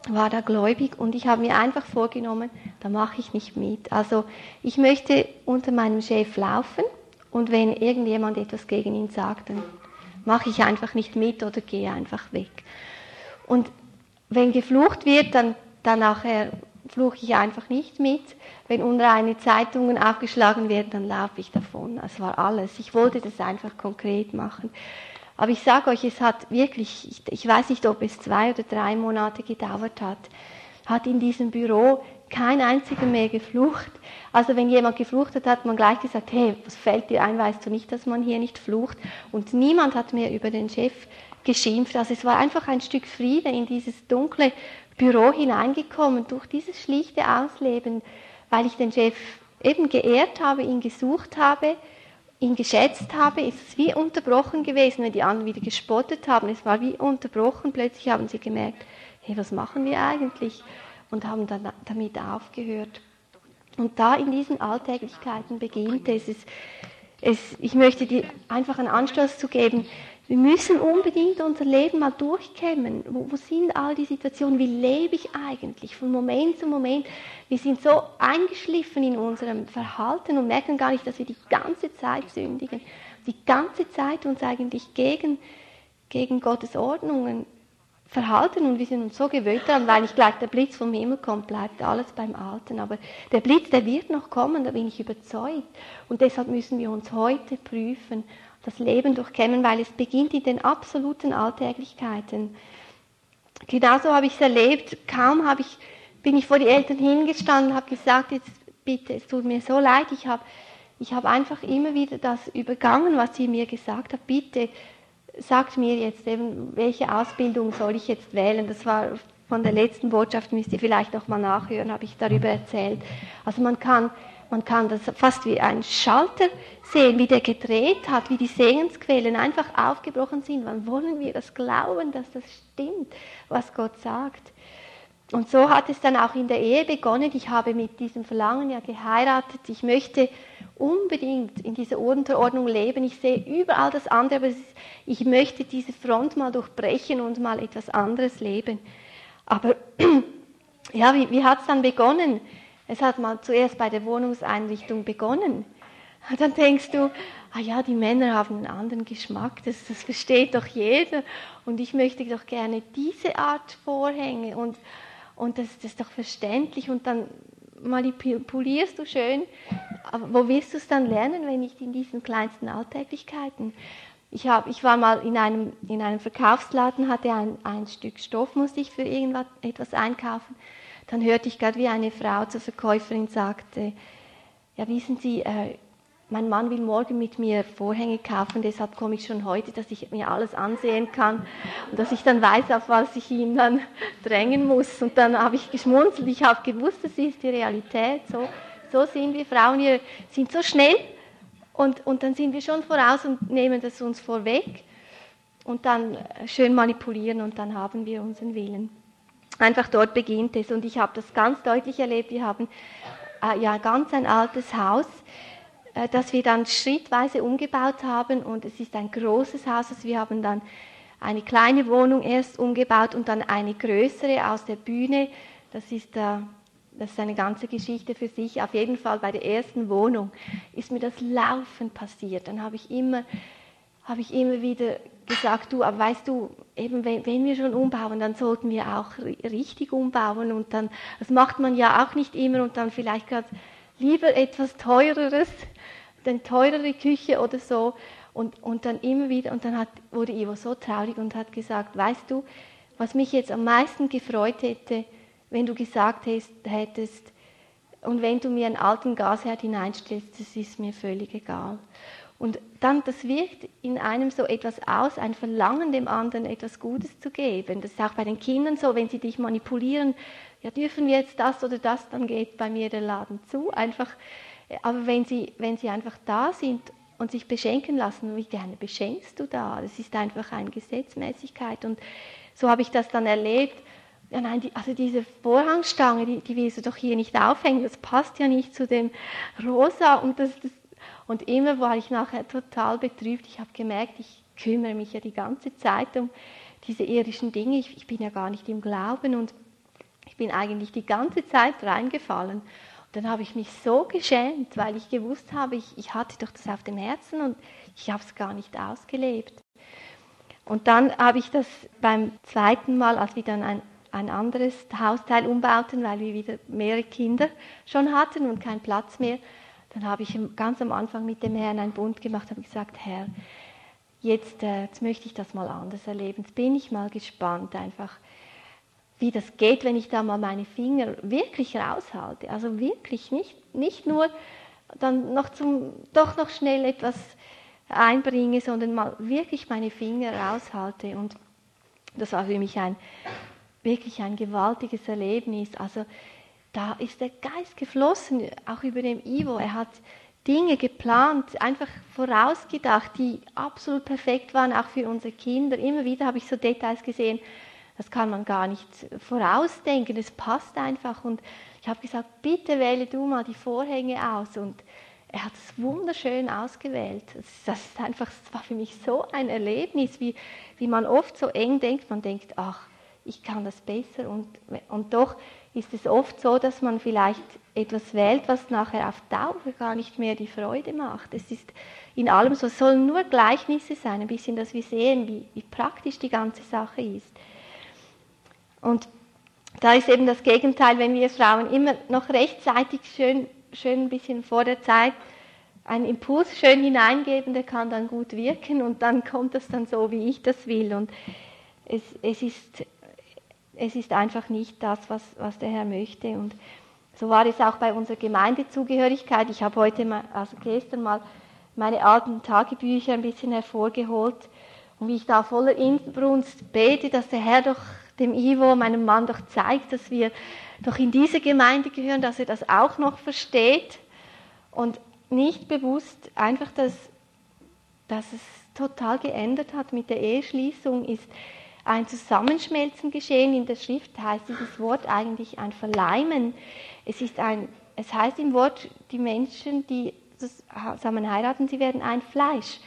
war da gläubig und ich habe mir einfach vorgenommen, da mache ich nicht mit. Also ich möchte unter meinem Chef laufen und wenn irgendjemand etwas gegen ihn sagt, dann mache ich einfach nicht mit oder gehe einfach weg. Und wenn geflucht wird, dann, dann nachher fluche ich einfach nicht mit. Wenn unreine Zeitungen aufgeschlagen werden, dann laufe ich davon. Das war alles. Ich wollte das einfach konkret machen. Aber ich sage euch, es hat wirklich, ich, ich weiß nicht, ob es zwei oder drei Monate gedauert hat, hat in diesem Büro kein einziger mehr geflucht. Also wenn jemand geflucht hat, hat man gleich gesagt, hey, was fällt dir ein, weißt du nicht, dass man hier nicht flucht? Und niemand hat mehr über den Chef geschimpft. Also es war einfach ein Stück Friede in dieses dunkle Büro hineingekommen, durch dieses schlichte Ausleben, weil ich den Chef eben geehrt habe, ihn gesucht habe, ihn geschätzt habe, ist es wie unterbrochen gewesen, wenn die anderen wieder gespottet haben. Es war wie unterbrochen. Plötzlich haben sie gemerkt, hey, was machen wir eigentlich? Und haben dann damit aufgehört. Und da in diesen Alltäglichkeiten beginnt es. es, es ich möchte dir einfach einen Anstoß zu geben. Wir müssen unbedingt unser Leben mal durchkämmen. Wo, wo, sind all die Situationen? Wie lebe ich eigentlich von Moment zu Moment? Wir sind so eingeschliffen in unserem Verhalten und merken gar nicht, dass wir die ganze Zeit sündigen. Die ganze Zeit uns eigentlich gegen, gegen Gottes Ordnungen verhalten und wir sind uns so gewöhnt daran, weil nicht gleich der Blitz vom Himmel kommt, bleibt alles beim Alten. Aber der Blitz, der wird noch kommen, da bin ich überzeugt. Und deshalb müssen wir uns heute prüfen, das Leben durchkämmen, weil es beginnt in den absoluten Alltäglichkeiten. Genauso habe ich es erlebt. Kaum habe ich, bin ich vor die Eltern hingestanden, habe gesagt, jetzt bitte, es tut mir so leid, ich habe ich habe einfach immer wieder das übergangen, was sie mir gesagt hat. Bitte sagt mir jetzt eben, welche Ausbildung soll ich jetzt wählen. Das war von der letzten Botschaft, müsst ihr vielleicht noch mal nachhören, habe ich darüber erzählt. Also man kann, man kann das fast wie ein Schalter sehen, wie der gedreht hat, wie die Segensquellen einfach aufgebrochen sind. Wann wollen wir das glauben, dass das stimmt, was Gott sagt? Und so hat es dann auch in der Ehe begonnen. Ich habe mit diesem Verlangen ja geheiratet. Ich möchte unbedingt in dieser Unterordnung leben. Ich sehe überall das andere, aber ich möchte diese Front mal durchbrechen und mal etwas anderes leben. Aber ja, wie, wie hat es dann begonnen? Es hat mal zuerst bei der Wohnungseinrichtung begonnen. Und dann denkst du, ah ja, die Männer haben einen anderen Geschmack, das, das versteht doch jeder. Und ich möchte doch gerne diese Art Vorhänge und und das, das ist doch verständlich und dann manipulierst du schön. Aber wo wirst du es dann lernen, wenn nicht in diesen kleinsten Alltäglichkeiten? Ich, hab, ich war mal in einem, in einem Verkaufsladen, hatte ein, ein Stück Stoff, musste ich für irgendetwas einkaufen. Dann hörte ich gerade, wie eine Frau zur Verkäuferin sagte, ja, wissen Sie, äh, mein Mann will morgen mit mir Vorhänge kaufen, deshalb komme ich schon heute, dass ich mir alles ansehen kann und dass ich dann weiß, auf was ich ihn dann drängen muss. Und dann habe ich geschmunzelt, ich habe gewusst, das ist die Realität. So, so sind wir Frauen, wir sind so schnell und, und dann sind wir schon voraus und nehmen das uns vorweg und dann schön manipulieren und dann haben wir unseren Willen. Einfach dort beginnt es und ich habe das ganz deutlich erlebt. Wir haben äh, ja ganz ein altes Haus äh, das wir dann schrittweise umgebaut haben und es ist ein großes Haus. Also wir haben dann eine kleine Wohnung erst umgebaut und dann eine größere aus der Bühne. Das ist da das ist eine ganze Geschichte für sich. Auf jeden Fall bei der ersten Wohnung ist mir das laufend passiert. Dann habe ich immer, habe ich immer wieder gesagt, du, aber weißt du, eben wenn, wenn, wir schon umbauen, dann sollten wir auch richtig umbauen und dann, das macht man ja auch nicht immer und dann vielleicht gerade lieber etwas teureres, eine teurere Küche oder so und, und dann immer wieder, und dann hat, wurde Ivo so traurig und hat gesagt, weißt du, was mich jetzt am meisten gefreut hätte, wenn du gesagt hättest, und wenn du mir einen alten Gasherd hineinstellst, das ist mir völlig egal. Und dann, das wirkt in einem so etwas aus, ein Verlangen dem anderen etwas Gutes zu geben. Das ist auch bei den Kindern so, wenn sie dich manipulieren, ja, dürfen wir jetzt das oder das, dann geht bei mir der Laden zu. Einfach, aber wenn sie, wenn sie einfach da sind und sich beschenken lassen, wie gerne beschenkst du da? Das ist einfach eine Gesetzmäßigkeit. Und so habe ich das dann erlebt ja nein, die, also diese Vorhangstange, die, die willst du doch hier nicht aufhängen, das passt ja nicht zu dem Rosa und das, das und immer war ich nachher total betrübt. Ich habe gemerkt, ich kümmere mich ja die ganze Zeit um diese irdischen Dinge. Ich, ich bin ja gar nicht im Glauben und ich bin eigentlich die ganze Zeit reingefallen. Und dann habe ich mich so geschämt, weil ich gewusst habe, ich, ich hatte doch das auf dem Herzen und ich habe es gar nicht ausgelebt. Und dann habe ich das beim zweiten Mal, als wir dann ein ein anderes Hausteil umbauten, weil wir wieder mehrere Kinder schon hatten und keinen Platz mehr. Dann habe ich ganz am Anfang mit dem Herrn einen Bund gemacht, habe gesagt, Herr, jetzt, äh, jetzt möchte ich das mal anders erleben. Jetzt bin ich mal gespannt einfach, wie das geht, wenn ich da mal meine Finger wirklich raushalte. Also wirklich nicht, nicht nur dann noch zum, doch noch schnell etwas einbringe, sondern mal wirklich meine Finger raushalte. Und das war für mich ein wirklich ein gewaltiges Erlebnis. Also da ist der Geist geflossen, auch über dem Ivo. Er hat Dinge geplant, einfach vorausgedacht, die absolut perfekt waren, auch für unsere Kinder. Immer wieder habe ich so Details gesehen, das kann man gar nicht vorausdenken, es passt einfach. Und ich habe gesagt, bitte wähle du mal die Vorhänge aus. Und er hat es wunderschön ausgewählt. Das, ist einfach, das war für mich so ein Erlebnis, wie, wie man oft so eng denkt. Man denkt, ach, ich kann das besser. Und, und doch ist es oft so, dass man vielleicht etwas wählt, was nachher auf Dauer gar nicht mehr die Freude macht. Es ist in allem so, es sollen nur Gleichnisse sein, ein bisschen, dass wir sehen, wie, wie praktisch die ganze Sache ist. Und da ist eben das Gegenteil, wenn wir Frauen immer noch rechtzeitig schön, schön ein bisschen vor der Zeit einen Impuls schön hineingeben, der kann dann gut wirken und dann kommt das dann so, wie ich das will. Und es, es ist es ist einfach nicht das, was, was der Herr möchte. Und so war es auch bei unserer Gemeindezugehörigkeit. Ich habe heute, mal, also gestern mal, meine alten Tagebücher ein bisschen hervorgeholt und wie ich da voller Inbrunst bete, dass der Herr doch dem Ivo, meinem Mann, doch zeigt, dass wir doch in diese Gemeinde gehören, dass er das auch noch versteht und nicht bewusst einfach, dass, dass es total geändert hat mit der Eheschließung, ist ein Zusammenschmelzen geschehen. In der Schrift heißt dieses Wort eigentlich ein Verleimen. Es, ist ein, es heißt im Wort, die Menschen, die zusammen heiraten, sie werden ein Fleisch.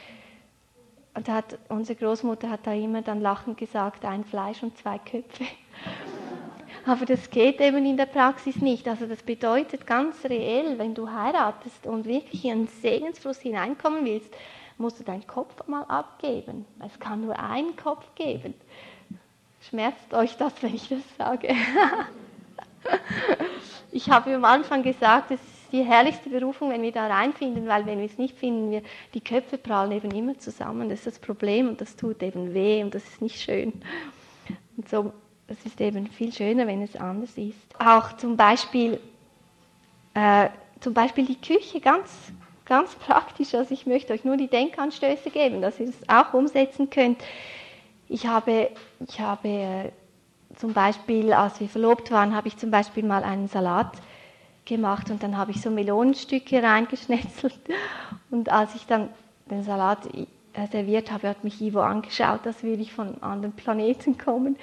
Und hat, unsere Großmutter hat da immer dann lachend gesagt, ein Fleisch und zwei Köpfe. Aber das geht eben in der Praxis nicht. Also das bedeutet ganz reell, wenn du heiratest und wirklich in einen Segensfluss hineinkommen willst, musst du deinen Kopf mal abgeben. Es kann nur einen Kopf geben. Schmerzt euch das, wenn ich das sage? ich habe am Anfang gesagt, es ist die herrlichste Berufung, wenn wir da reinfinden, weil wenn wir es nicht finden, wir, die Köpfe prallen eben immer zusammen. Das ist das Problem und das tut eben weh und das ist nicht schön. Und so, es ist eben viel schöner, wenn es anders ist. Auch zum Beispiel, äh, zum Beispiel die Küche, ganz ganz praktisch. Also ich möchte euch nur die Denkanstöße geben, dass ihr es auch umsetzen könnt. Ich habe, ich habe äh, zum Beispiel, als wir verlobt waren, habe ich zum Beispiel mal einen Salat gemacht und dann habe ich so Melonenstücke reingeschnetzelt. Und als ich dann den Salat äh, serviert habe, hat mich Ivo angeschaut, als würde ich von anderen Planeten kommen.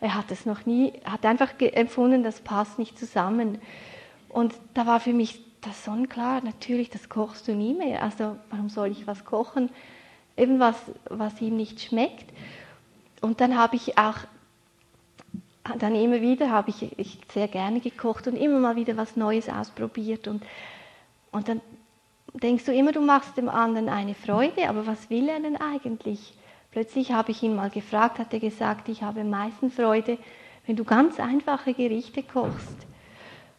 Er hat es noch nie, hat einfach empfunden, das passt nicht zusammen. Und da war für mich das sonnenklar, natürlich, das kochst du nie mehr. Also warum soll ich was kochen? Irgendwas, was ihm nicht schmeckt. Und dann habe ich auch dann immer wieder habe ich, ich sehr gerne gekocht und immer mal wieder was Neues ausprobiert. Und, und dann denkst du immer, du machst dem anderen eine Freude, aber was will er denn eigentlich? Plötzlich habe ich ihn mal gefragt, hat er gesagt, ich habe am meisten Freude, wenn du ganz einfache Gerichte kochst.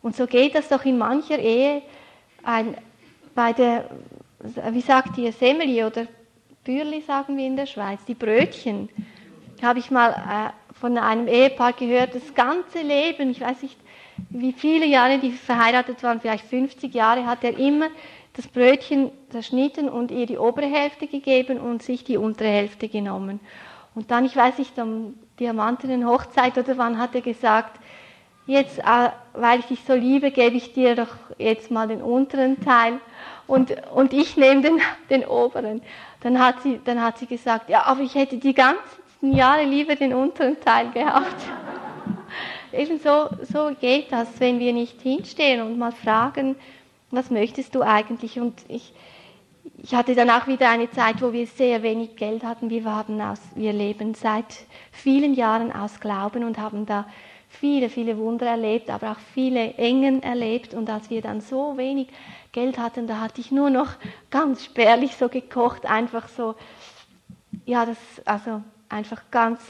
Und so geht das doch in mancher Ehe. Ein, bei der, wie sagt ihr, Semmeli oder Bürli sagen wir in der Schweiz, die Brötchen, habe ich mal äh, von einem Ehepaar gehört, das ganze Leben, ich weiß nicht, wie viele Jahre die verheiratet waren, vielleicht 50 Jahre, hat er immer das Brötchen zerschnitten und ihr die obere Hälfte gegeben und sich die untere Hälfte genommen. Und dann, ich weiß nicht, am Diamantenen Hochzeit oder wann hat er gesagt, jetzt, äh, weil ich dich so liebe, gebe ich dir doch jetzt mal den unteren Teil und, und ich nehme den, den oberen. Dann hat, sie, dann hat sie gesagt, ja, aber ich hätte die ganzen Jahre lieber den unteren Teil gehabt. Eben so, so geht das, wenn wir nicht hinstehen und mal fragen, was möchtest du eigentlich? Und ich, ich hatte dann auch wieder eine Zeit, wo wir sehr wenig Geld hatten. Wir, haben aus, wir leben seit vielen Jahren aus Glauben und haben da viele, viele Wunder erlebt, aber auch viele Engen erlebt. Und als wir dann so wenig Geld hatten, da hatte ich nur noch ganz spärlich so gekocht, einfach so, ja, das, also einfach ganz,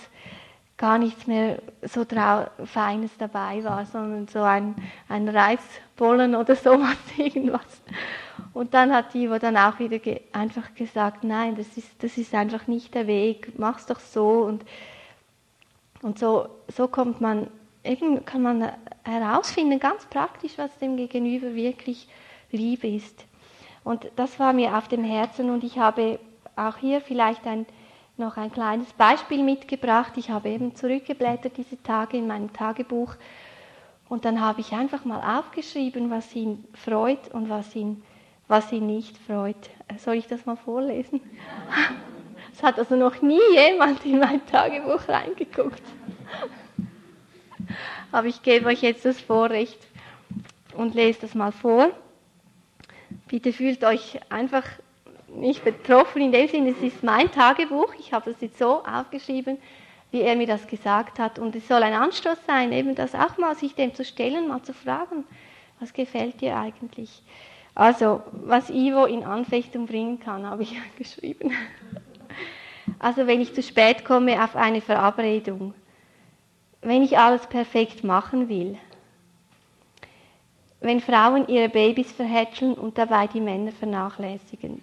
gar nichts mehr so Feines dabei war, sondern so ein, ein Reisbollen oder sowas, irgendwas. Und dann hat Ivo dann auch wieder ge einfach gesagt, nein, das ist, das ist einfach nicht der Weg, mach's doch so. Und, und so, so kommt man, eben kann man herausfinden, ganz praktisch, was dem Gegenüber wirklich lieb ist. Und das war mir auf dem Herzen und ich habe auch hier vielleicht ein, noch ein kleines Beispiel mitgebracht. Ich habe eben zurückgeblättert diese Tage in meinem Tagebuch und dann habe ich einfach mal aufgeschrieben, was ihn freut und was ihn, was ihn nicht freut. Soll ich das mal vorlesen? Es hat also noch nie jemand in mein Tagebuch reingeguckt. Aber ich gebe euch jetzt das Vorrecht und lese das mal vor. Bitte fühlt euch einfach nicht betroffen in dem Sinne, es ist mein Tagebuch. Ich habe das jetzt so aufgeschrieben, wie er mir das gesagt hat. Und es soll ein Anstoß sein, eben das auch mal sich dem zu stellen, mal zu fragen, was gefällt dir eigentlich? Also, was Ivo in Anfechtung bringen kann, habe ich geschrieben. Also, wenn ich zu spät komme auf eine Verabredung, wenn ich alles perfekt machen will, wenn Frauen ihre Babys verhätscheln und dabei die Männer vernachlässigen.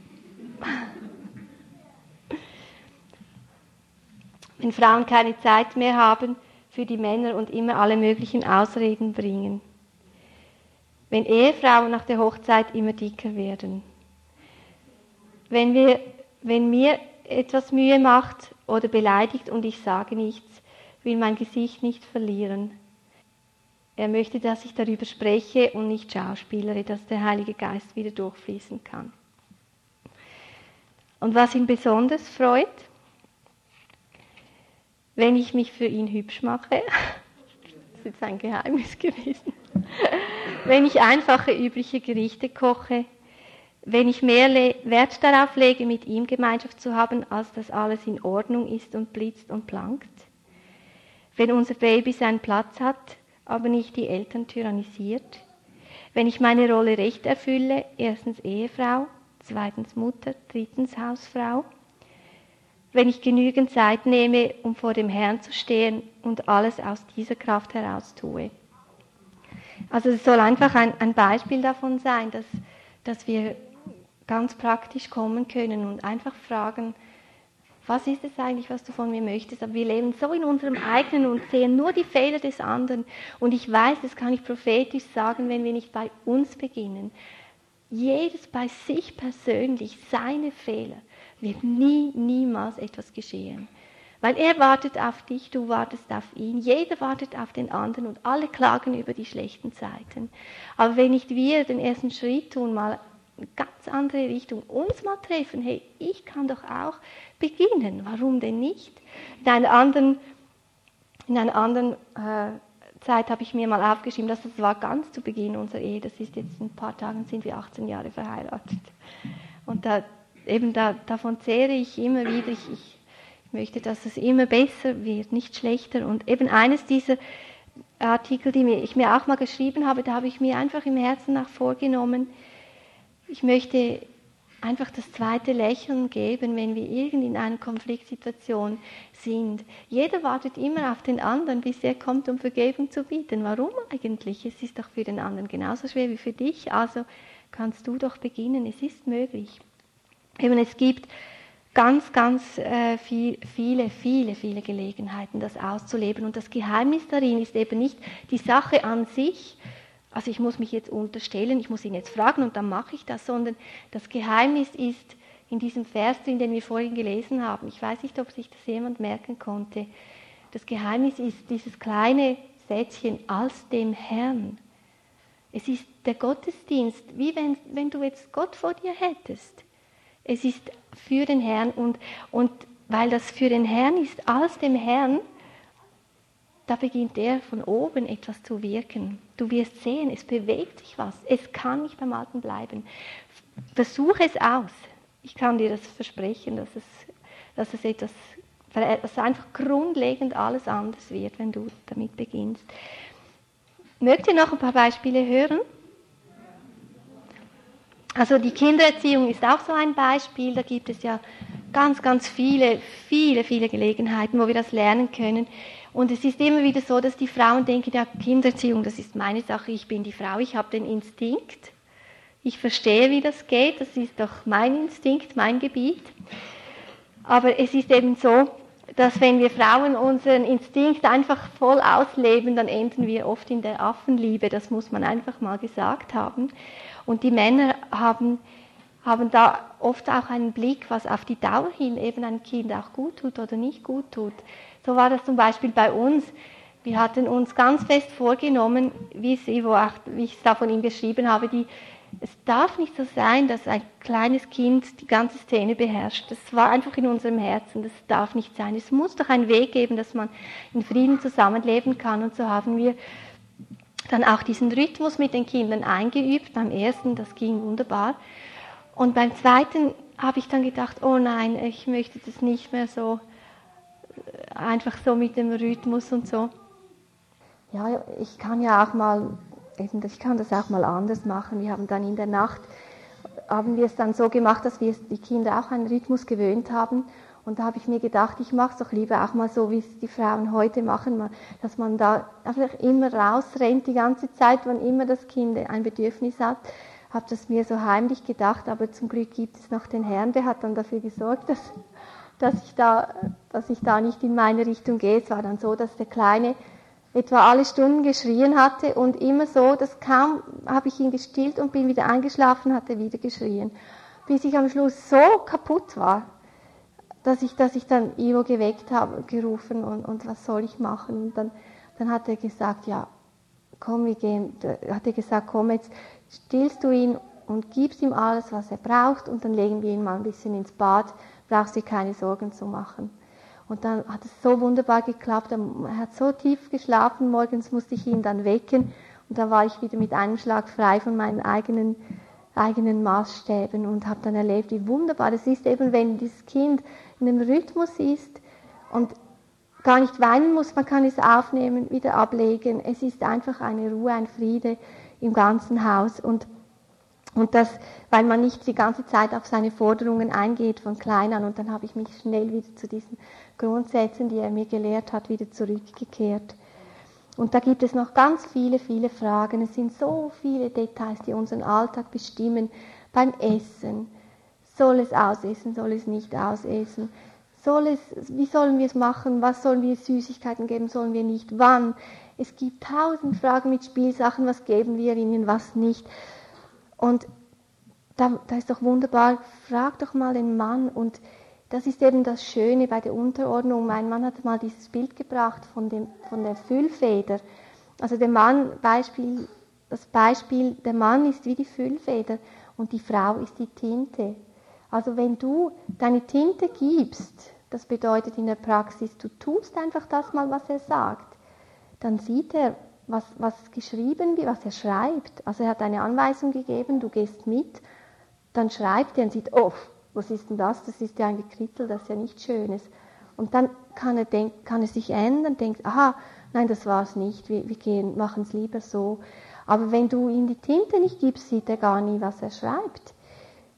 Wenn Frauen keine Zeit mehr haben für die Männer und immer alle möglichen Ausreden bringen. Wenn Ehefrauen nach der Hochzeit immer dicker werden. Wenn, wir, wenn mir etwas Mühe macht oder beleidigt und ich sage nichts, will mein Gesicht nicht verlieren. Er möchte, dass ich darüber spreche und nicht schauspielere, dass der Heilige Geist wieder durchfließen kann. Und was ihn besonders freut, wenn ich mich für ihn hübsch mache, das ist jetzt ein Geheimnis gewesen, wenn ich einfache übliche Gerichte koche, wenn ich mehr Wert darauf lege, mit ihm Gemeinschaft zu haben, als dass alles in Ordnung ist und blitzt und plankt, wenn unser Baby seinen Platz hat, aber nicht die Eltern tyrannisiert. Wenn ich meine Rolle recht erfülle, erstens Ehefrau, zweitens Mutter, drittens Hausfrau. Wenn ich genügend Zeit nehme, um vor dem Herrn zu stehen und alles aus dieser Kraft heraus tue. Also es soll einfach ein, ein Beispiel davon sein, dass, dass wir ganz praktisch kommen können und einfach fragen, was ist es eigentlich, was du von mir möchtest? Aber wir leben so in unserem eigenen und sehen nur die Fehler des anderen. Und ich weiß, das kann ich prophetisch sagen, wenn wir nicht bei uns beginnen. Jedes bei sich persönlich, seine Fehler, wird nie, niemals etwas geschehen. Weil er wartet auf dich, du wartest auf ihn, jeder wartet auf den anderen und alle klagen über die schlechten Zeiten. Aber wenn nicht wir den ersten Schritt tun, mal eine ganz andere Richtung, uns mal treffen, hey, ich kann doch auch beginnen. Warum denn nicht? In einer anderen, in einer anderen äh, Zeit habe ich mir mal aufgeschrieben, dass das war ganz zu Beginn unserer Ehe. Das ist jetzt in ein paar Tagen sind wir 18 Jahre verheiratet. Und da, eben da, davon zehre ich immer wieder. Ich, ich möchte, dass es immer besser wird, nicht schlechter. Und eben eines dieser Artikel, die ich mir auch mal geschrieben habe, da habe ich mir einfach im Herzen nach vorgenommen, ich möchte einfach das zweite Lächeln geben, wenn wir irgendwie in einer Konfliktsituation sind. Jeder wartet immer auf den anderen, bis er kommt, um Vergebung zu bieten. Warum eigentlich? Es ist doch für den anderen genauso schwer wie für dich, also kannst du doch beginnen. Es ist möglich. Eben, es gibt ganz, ganz äh, viel, viele, viele, viele Gelegenheiten, das auszuleben. Und das Geheimnis darin ist eben nicht die Sache an sich, also ich muss mich jetzt unterstellen, ich muss ihn jetzt fragen und dann mache ich das, sondern das Geheimnis ist in diesem Vers den wir vorhin gelesen haben. Ich weiß nicht, ob sich das jemand merken konnte. Das Geheimnis ist dieses kleine Sätzchen als dem Herrn. Es ist der Gottesdienst, wie wenn, wenn du jetzt Gott vor dir hättest. Es ist für den Herrn und, und weil das für den Herrn ist, als dem Herrn, da beginnt er von oben etwas zu wirken. Du wirst sehen, es bewegt sich was. Es kann nicht beim Alten bleiben. Versuche es aus. Ich kann dir das versprechen, dass es, dass es etwas, dass einfach grundlegend alles anders wird, wenn du damit beginnst. Mögt ihr noch ein paar Beispiele hören? Also die Kindererziehung ist auch so ein Beispiel. Da gibt es ja ganz, ganz viele, viele, viele Gelegenheiten, wo wir das lernen können. Und es ist immer wieder so, dass die Frauen denken, ja, Kindererziehung, das ist meine Sache, ich bin die Frau, ich habe den Instinkt, ich verstehe, wie das geht, das ist doch mein Instinkt, mein Gebiet. Aber es ist eben so, dass wenn wir Frauen unseren Instinkt einfach voll ausleben, dann enden wir oft in der Affenliebe, das muss man einfach mal gesagt haben. Und die Männer haben, haben da oft auch einen Blick, was auf die Dauer hin eben ein Kind auch gut tut oder nicht gut tut. So war das zum Beispiel bei uns. Wir hatten uns ganz fest vorgenommen, wie, ich es da von ihm geschrieben habe, die, es darf nicht so sein, dass ein kleines Kind die ganze Szene beherrscht. Das war einfach in unserem Herzen. Das darf nicht sein. Es muss doch einen Weg geben, dass man in Frieden zusammenleben kann. Und so haben wir dann auch diesen Rhythmus mit den Kindern eingeübt. Beim ersten, das ging wunderbar. Und beim zweiten habe ich dann gedacht, oh nein, ich möchte das nicht mehr so einfach so mit dem Rhythmus und so. Ja, ich kann ja auch mal, ich kann das auch mal anders machen. Wir haben dann in der Nacht, haben wir es dann so gemacht, dass wir die Kinder auch einen Rhythmus gewöhnt haben. Und da habe ich mir gedacht, ich mache es doch lieber auch mal so, wie es die Frauen heute machen, dass man da einfach immer rausrennt die ganze Zeit, wann immer das Kind ein Bedürfnis hat. Habe das mir so heimlich gedacht, aber zum Glück gibt es noch den Herrn, der hat dann dafür gesorgt, dass dass ich da, dass ich da nicht in meine Richtung gehe. Es war dann so, dass der Kleine etwa alle Stunden geschrien hatte und immer so, dass kaum habe ich ihn gestillt und bin wieder eingeschlafen, hat er wieder geschrien. Bis ich am Schluss so kaputt war, dass ich, dass ich dann Ivo geweckt habe, gerufen und, und was soll ich machen? Und dann, dann hat er gesagt, ja, komm, wir gehen, hat er gesagt, komm, jetzt stillst du ihn und gibst ihm alles, was er braucht und dann legen wir ihn mal ein bisschen ins Bad, brauchst dir keine Sorgen zu machen. Und dann hat es so wunderbar geklappt. Er hat so tief geschlafen. Morgens musste ich ihn dann wecken. Und dann war ich wieder mit einem Schlag frei von meinen eigenen, eigenen Maßstäben und habe dann erlebt, wie wunderbar es ist, eben wenn dieses Kind in einem Rhythmus ist und gar nicht weinen muss, man kann es aufnehmen, wieder ablegen. Es ist einfach eine Ruhe, ein Friede im ganzen Haus. Und und das, weil man nicht die ganze Zeit auf seine Forderungen eingeht von klein an. Und dann habe ich mich schnell wieder zu diesen Grundsätzen, die er mir gelehrt hat, wieder zurückgekehrt. Und da gibt es noch ganz viele, viele Fragen. Es sind so viele Details, die unseren Alltag bestimmen. Beim Essen. Soll es ausessen, soll es nicht ausessen? Soll es, wie sollen wir es machen? Was sollen wir Süßigkeiten geben, sollen wir nicht? Wann? Es gibt tausend Fragen mit Spielsachen. Was geben wir ihnen, was nicht? Und da, da ist doch wunderbar, frag doch mal den Mann. Und das ist eben das Schöne bei der Unterordnung. Mein Mann hat mal dieses Bild gebracht von, dem, von der Füllfeder. Also der Mann, Beispiel, das Beispiel, der Mann ist wie die Füllfeder und die Frau ist die Tinte. Also wenn du deine Tinte gibst, das bedeutet in der Praxis, du tust einfach das mal, was er sagt, dann sieht er, was, was geschrieben wird, was er schreibt. Also er hat eine Anweisung gegeben, du gehst mit, dann schreibt er und sieht, oh, was ist denn das? Das ist ja ein Gekritzel, das ist ja nichts Schönes. Und dann kann er, denk, kann er sich ändern, denkt, aha, nein, das war es nicht, wir, wir machen es lieber so. Aber wenn du ihm die Tinte nicht gibst, sieht er gar nie, was er schreibt.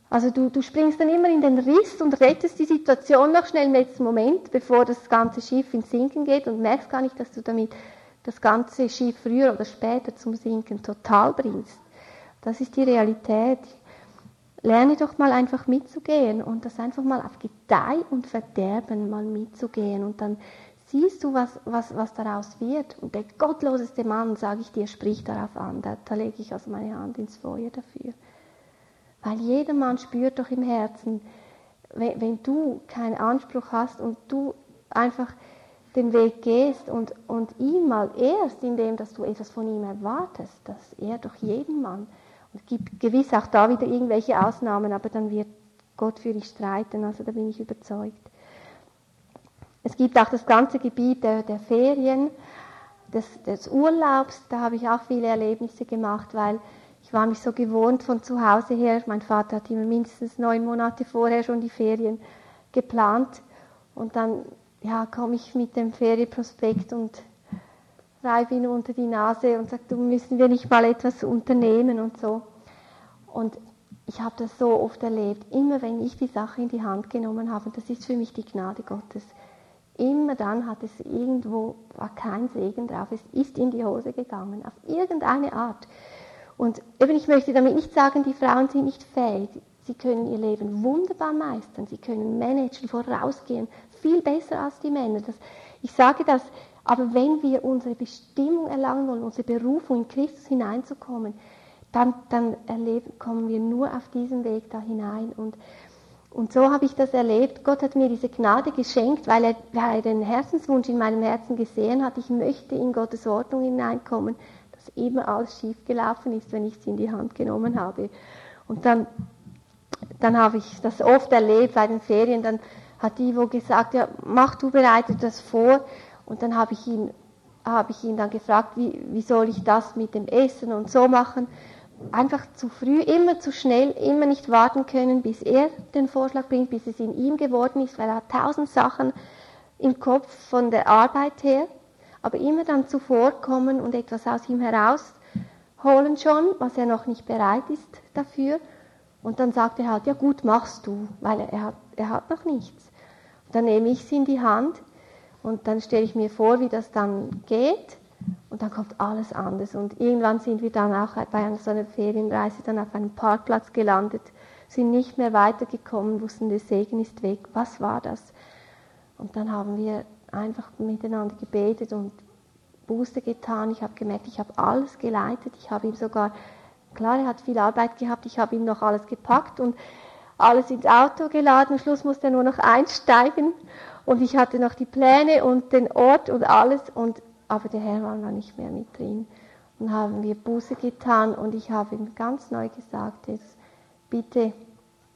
Also du, du springst dann immer in den Riss und rettest die Situation noch schnell im letzten Moment, bevor das ganze Schiff ins Sinken geht und merkst gar nicht, dass du damit das ganze Schiff früher oder später zum Sinken total bringst. Das ist die Realität. Lerne doch mal einfach mitzugehen und das einfach mal auf Gedeih und Verderben mal mitzugehen und dann siehst du, was, was, was daraus wird. Und der gottloseste Mann, sage ich dir, spricht darauf an. Da, da lege ich also meine Hand ins Feuer dafür. Weil jeder Mann spürt doch im Herzen, wenn, wenn du keinen Anspruch hast und du einfach den Weg gehst und, und ihn mal ehrst, indem dass du etwas von ihm erwartest, dass er doch jeden Mann, und es gibt gewiss auch da wieder irgendwelche Ausnahmen, aber dann wird Gott für dich streiten, also da bin ich überzeugt. Es gibt auch das ganze Gebiet der, der Ferien, des, des Urlaubs, da habe ich auch viele Erlebnisse gemacht, weil ich war mich so gewohnt von zu Hause her. Mein Vater hat immer mindestens neun Monate vorher schon die Ferien geplant. Und dann ja, komme ich mit dem Ferienprospekt und reibe ihn unter die Nase und sage, du müssen wir nicht mal etwas unternehmen und so. Und ich habe das so oft erlebt, immer wenn ich die Sache in die Hand genommen habe, und das ist für mich die Gnade Gottes, immer dann hat es irgendwo, war kein Segen drauf, es ist in die Hose gegangen, auf irgendeine Art. Und eben, ich möchte damit nicht sagen, die Frauen sind nicht fähig. Sie können ihr Leben wunderbar meistern, sie können managen, vorausgehen, viel besser als die Männer. Das, ich sage das, aber wenn wir unsere Bestimmung erlangen wollen, unsere Berufung in Christus hineinzukommen, dann, dann erleben, kommen wir nur auf diesen Weg da hinein. Und und so habe ich das erlebt. Gott hat mir diese Gnade geschenkt, weil er, weil er den Herzenswunsch in meinem Herzen gesehen hat. Ich möchte in Gottes Ordnung hineinkommen, dass immer alles schief gelaufen ist, wenn ich es in die Hand genommen habe. Und dann, dann habe ich das oft erlebt bei den Ferien. Dann hat Ivo gesagt, ja, mach du bereite das vor. Und dann habe ich ihn, habe ich ihn dann gefragt, wie, wie soll ich das mit dem Essen und so machen einfach zu früh, immer zu schnell, immer nicht warten können, bis er den Vorschlag bringt, bis es in ihm geworden ist, weil er hat tausend Sachen im Kopf von der Arbeit her, aber immer dann zuvorkommen und etwas aus ihm herausholen schon, was er noch nicht bereit ist dafür. Und dann sagt er halt, ja gut, machst du, weil er hat, er hat noch nichts. Und dann nehme ich es in die Hand und dann stelle ich mir vor, wie das dann geht und dann kommt alles anders. Und irgendwann sind wir dann auch bei einer so einer Ferienreise dann auf einem Parkplatz gelandet, sind nicht mehr weitergekommen, wussten, der Segen ist weg. Was war das? Und dann haben wir einfach miteinander gebetet und Buße getan. Ich habe gemerkt, ich habe alles geleitet. Ich habe ihm sogar, klar, er hat viel Arbeit gehabt, ich habe ihm noch alles gepackt und alles ins Auto geladen. Am Schluss musste er nur noch einsteigen und ich hatte noch die Pläne und den Ort und alles und aber der Herr war nicht mehr mit drin. Und haben wir Buße getan und ich habe ihm ganz neu gesagt, jetzt bitte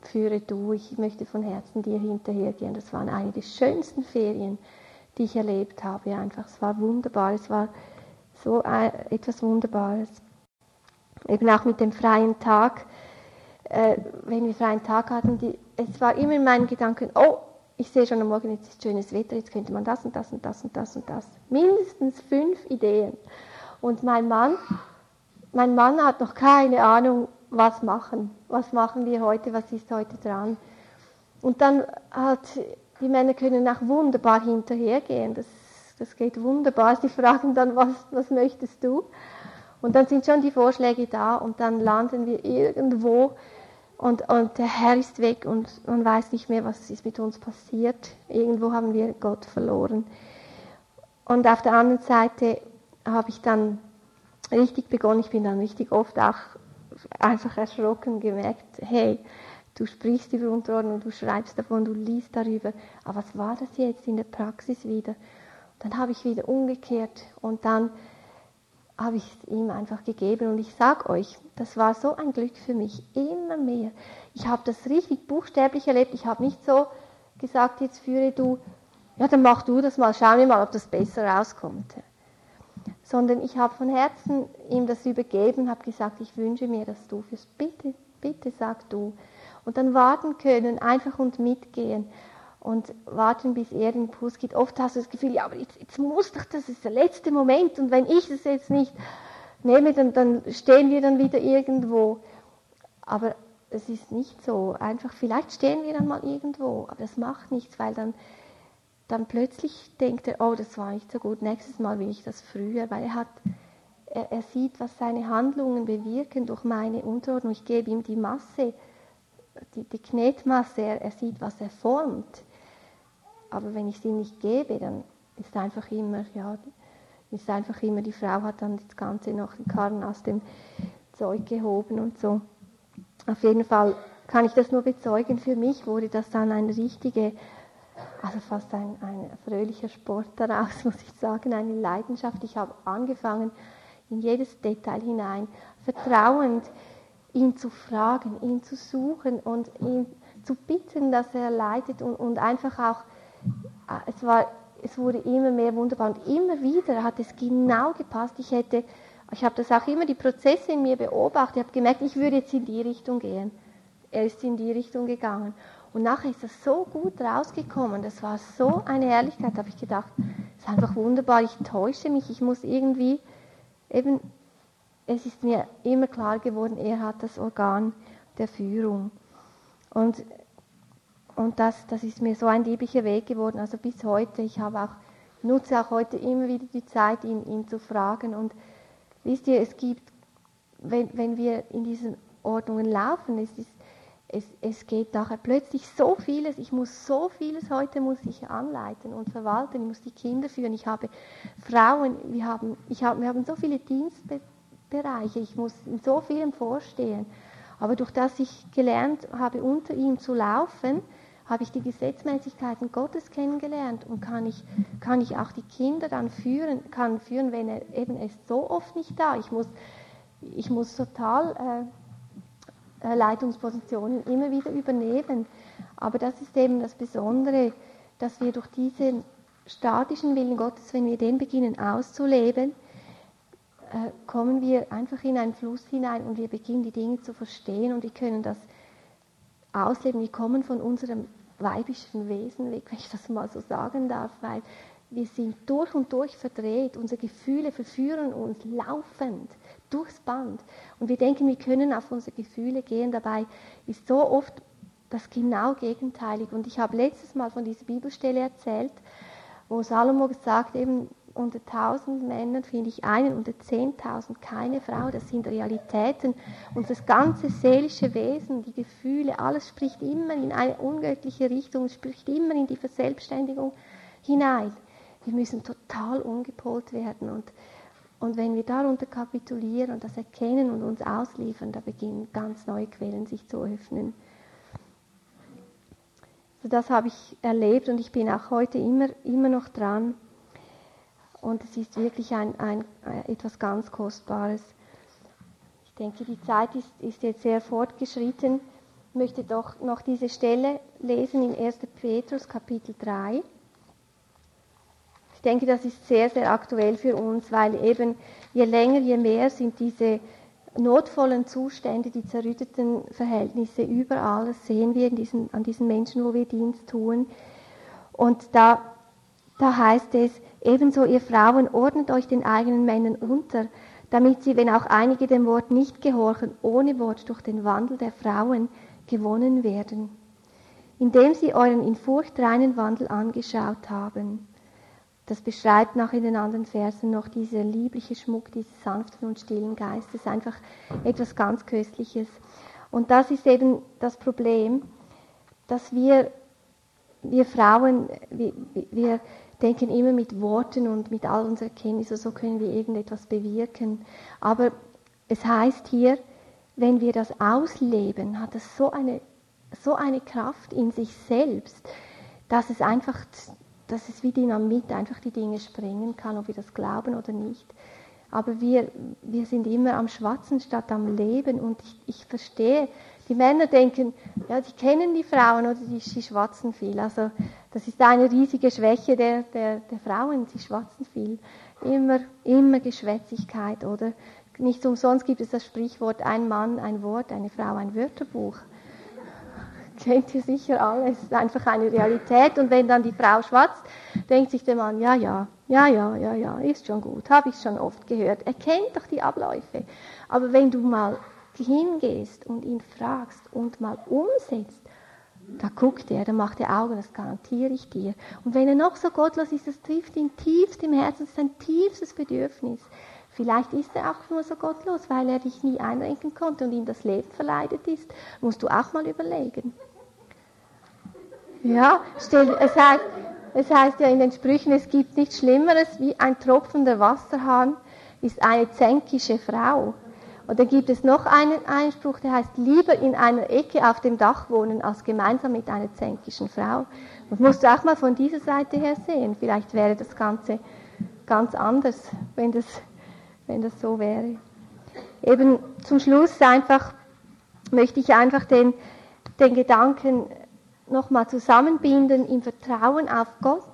führe du, ich möchte von Herzen dir hinterhergehen. Das waren eine der schönsten Ferien, die ich erlebt habe. Einfach, es war wunderbar, es war so etwas Wunderbares. Eben auch mit dem freien Tag, äh, wenn wir freien Tag hatten, die, es war immer in meinen Gedanken, oh, ich sehe schon am Morgen, jetzt ist schönes Wetter, jetzt könnte man das und das und das und das und das. Mindestens fünf Ideen. Und mein Mann, mein Mann hat noch keine Ahnung, was machen. Was machen wir heute, was ist heute dran. Und dann hat, die Männer können auch wunderbar hinterhergehen. Das, das geht wunderbar. Sie fragen dann, was, was möchtest du? Und dann sind schon die Vorschläge da und dann landen wir irgendwo und, und der Herr ist weg und man weiß nicht mehr, was ist mit uns passiert. Irgendwo haben wir Gott verloren. Und auf der anderen Seite habe ich dann richtig begonnen, ich bin dann richtig oft auch einfach erschrocken gemerkt, hey, du sprichst über Unterordnung, du schreibst davon, du liest darüber, aber was war das jetzt in der Praxis wieder? Dann habe ich wieder umgekehrt und dann habe ich es ihm einfach gegeben. Und ich sage euch, das war so ein Glück für mich, immer mehr. Ich habe das richtig buchstäblich erlebt. Ich habe nicht so gesagt, jetzt führe du, ja, dann mach du das mal, schau mir mal, ob das besser rauskommt. Sondern ich habe von Herzen ihm das übergeben, habe gesagt, ich wünsche mir, dass du fürs Bitte, bitte sag du. Und dann warten können, einfach und mitgehen. Und warten, bis er den Impuls gibt. Oft hast du das Gefühl, ja, aber jetzt, jetzt muss doch, das ist der letzte Moment und wenn ich das jetzt nicht nehme, dann, dann stehen wir dann wieder irgendwo. Aber es ist nicht so. Einfach, vielleicht stehen wir dann mal irgendwo, aber das macht nichts, weil dann, dann plötzlich denkt er, oh, das war nicht so gut, nächstes Mal will ich das früher, weil er hat, er, er sieht, was seine Handlungen bewirken durch meine Unterordnung. Ich gebe ihm die Masse, die, die Knetmasse, er, er sieht, was er formt. Aber wenn ich sie nicht gebe, dann ist einfach immer, ja, ist einfach immer, die Frau hat dann das Ganze noch den Karren aus dem Zeug gehoben und so. Auf jeden Fall kann ich das nur bezeugen. Für mich wurde das dann eine richtige, also fast ein, ein fröhlicher Sport daraus, muss ich sagen, eine Leidenschaft. Ich habe angefangen, in jedes Detail hinein, vertrauend ihn zu fragen, ihn zu suchen und ihn zu bitten, dass er leitet und, und einfach auch, es, war, es wurde immer mehr wunderbar und immer wieder hat es genau gepasst. Ich hätte ich habe das auch immer die Prozesse in mir beobachtet. Ich habe gemerkt, ich würde jetzt in die Richtung gehen. Er ist in die Richtung gegangen. Und nachher ist das so gut rausgekommen. Das war so eine Herrlichkeit. Habe ich gedacht, das ist einfach wunderbar. Ich täusche mich. Ich muss irgendwie eben, es ist mir immer klar geworden, er hat das Organ der Führung. Und, und das, das ist mir so ein lieblicher Weg geworden. Also bis heute. Ich habe auch, nutze auch heute immer wieder die Zeit, ihn, ihn zu fragen und Wisst ihr, es gibt, wenn, wenn wir in diesen Ordnungen laufen, es, ist, es, es geht nachher plötzlich so vieles, ich muss so vieles heute muss ich anleiten und verwalten, ich muss die Kinder führen, ich habe Frauen, wir haben, ich habe, wir haben so viele Dienstbereiche, ich muss in so vielem vorstehen. Aber durch das ich gelernt habe, unter ihm zu laufen, habe ich die Gesetzmäßigkeiten Gottes kennengelernt und kann ich, kann ich auch die Kinder dann führen, kann führen, wenn er eben ist so oft nicht da. Ich muss, ich muss total äh, äh, Leitungspositionen immer wieder übernehmen. Aber das ist eben das Besondere, dass wir durch diesen statischen Willen Gottes, wenn wir den beginnen auszuleben, äh, kommen wir einfach in einen Fluss hinein und wir beginnen die Dinge zu verstehen und wir können das ausleben. Wir kommen von unserem weibischen Wesen weg, wenn ich das mal so sagen darf, weil wir sind durch und durch verdreht. Unsere Gefühle verführen uns laufend durchs Band. Und wir denken, wir können auf unsere Gefühle gehen. Dabei ist so oft das genau gegenteilig. Und ich habe letztes Mal von dieser Bibelstelle erzählt, wo Salomo gesagt eben, unter tausend Männern finde ich einen, unter zehntausend keine Frau. Das sind Realitäten. Und das ganze seelische Wesen, die Gefühle, alles spricht immer in eine ungöttliche Richtung, spricht immer in die Verselbstständigung hinein. Wir müssen total umgepolt werden. Und, und wenn wir darunter kapitulieren und das erkennen und uns ausliefern, da beginnen ganz neue Quellen sich zu öffnen. Also das habe ich erlebt und ich bin auch heute immer, immer noch dran. Und es ist wirklich ein, ein, äh, etwas ganz Kostbares. Ich denke, die Zeit ist, ist jetzt sehr fortgeschritten. Ich möchte doch noch diese Stelle lesen in 1. Petrus Kapitel 3. Ich denke, das ist sehr, sehr aktuell für uns, weil eben je länger, je mehr sind diese notvollen Zustände, die zerrütteten Verhältnisse überall, das sehen wir diesen, an diesen Menschen, wo wir Dienst tun. Und da, da heißt es, Ebenso ihr Frauen ordnet euch den eigenen Männern unter, damit sie, wenn auch einige dem Wort nicht gehorchen, ohne Wort durch den Wandel der Frauen gewonnen werden, indem sie euren in Furcht reinen Wandel angeschaut haben. Das beschreibt noch in den anderen Versen noch dieser liebliche Schmuck dieses sanften und stillen Geistes, einfach etwas ganz Köstliches. Und das ist eben das Problem, dass wir, wir Frauen, wir, wir denken immer mit Worten und mit all unserer Kenntnis, so können wir irgendetwas bewirken. Aber es heißt hier, wenn wir das ausleben, hat es so eine, so eine Kraft in sich selbst, dass es einfach, dass es wie Dynamit einfach die Dinge sprengen kann, ob wir das glauben oder nicht. Aber wir, wir sind immer am Schwatzen statt am Leben und ich, ich verstehe, die Männer denken, ja, die kennen die Frauen oder die, die schwatzen viel. Also das ist eine riesige Schwäche der, der, der Frauen, sie schwatzen viel. Immer, immer Geschwätzigkeit, oder? Nicht umsonst gibt es das Sprichwort, ein Mann ein Wort, eine Frau ein Wörterbuch. kennt ihr sicher alle, es ist einfach eine Realität. Und wenn dann die Frau schwatzt, denkt sich der Mann, ja, ja, ja, ja, ja, ja, ist schon gut, habe ich schon oft gehört. Er kennt doch die Abläufe. Aber wenn du mal hingehst und ihn fragst und mal umsetzt, da guckt er, da macht er Augen, das garantiere ich dir. Und wenn er noch so gottlos ist, das trifft ihn tiefst im Herzen, das ist sein tiefstes Bedürfnis. Vielleicht ist er auch nur so gottlos, weil er dich nie einrenken konnte und ihm das Leben verleidet ist. Musst du auch mal überlegen. Ja, stell, es, heißt, es heißt ja in den Sprüchen, es gibt nichts Schlimmeres wie ein tropfender Wasserhahn ist eine zänkische Frau. Und dann gibt es noch einen Einspruch, der heißt, lieber in einer Ecke auf dem Dach wohnen, als gemeinsam mit einer zänkischen Frau. Das musst du auch mal von dieser Seite her sehen. Vielleicht wäre das Ganze ganz anders, wenn das, wenn das so wäre. Eben zum Schluss einfach möchte ich einfach den, den Gedanken nochmal zusammenbinden im Vertrauen auf Gott,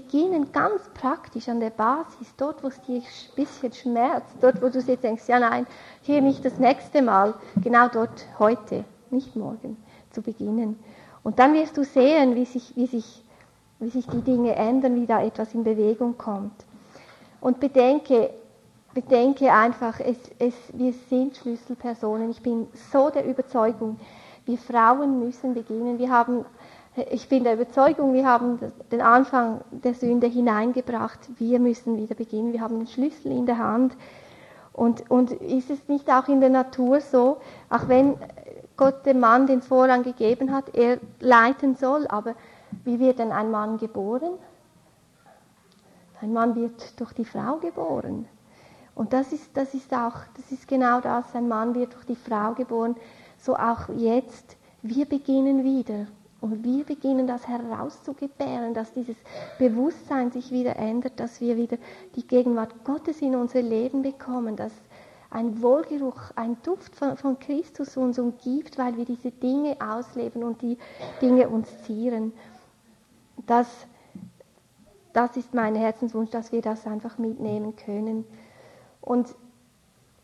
beginnen ganz praktisch an der Basis, dort, wo es dir ein bisschen schmerzt, dort, wo du jetzt denkst, ja nein, hier nicht das nächste Mal, genau dort heute, nicht morgen, zu beginnen. Und dann wirst du sehen, wie sich, wie sich, wie sich die Dinge ändern, wie da etwas in Bewegung kommt. Und bedenke, bedenke einfach, es, es, wir sind Schlüsselpersonen. Ich bin so der Überzeugung, wir Frauen müssen beginnen. Wir haben ich bin der Überzeugung, wir haben den Anfang der Sünde hineingebracht. Wir müssen wieder beginnen. Wir haben den Schlüssel in der Hand. Und, und ist es nicht auch in der Natur so, auch wenn Gott dem Mann den Vorrang gegeben hat, er leiten soll, aber wie wird denn ein Mann geboren? Ein Mann wird durch die Frau geboren. Und das ist, das ist auch, das ist genau das, ein Mann wird durch die Frau geboren. So auch jetzt, wir beginnen wieder. Und wir beginnen das herauszugebären, dass dieses Bewusstsein sich wieder ändert, dass wir wieder die Gegenwart Gottes in unser Leben bekommen, dass ein Wohlgeruch, ein Duft von, von Christus uns umgibt, weil wir diese Dinge ausleben und die Dinge uns zieren. Das, das ist mein Herzenswunsch, dass wir das einfach mitnehmen können. Und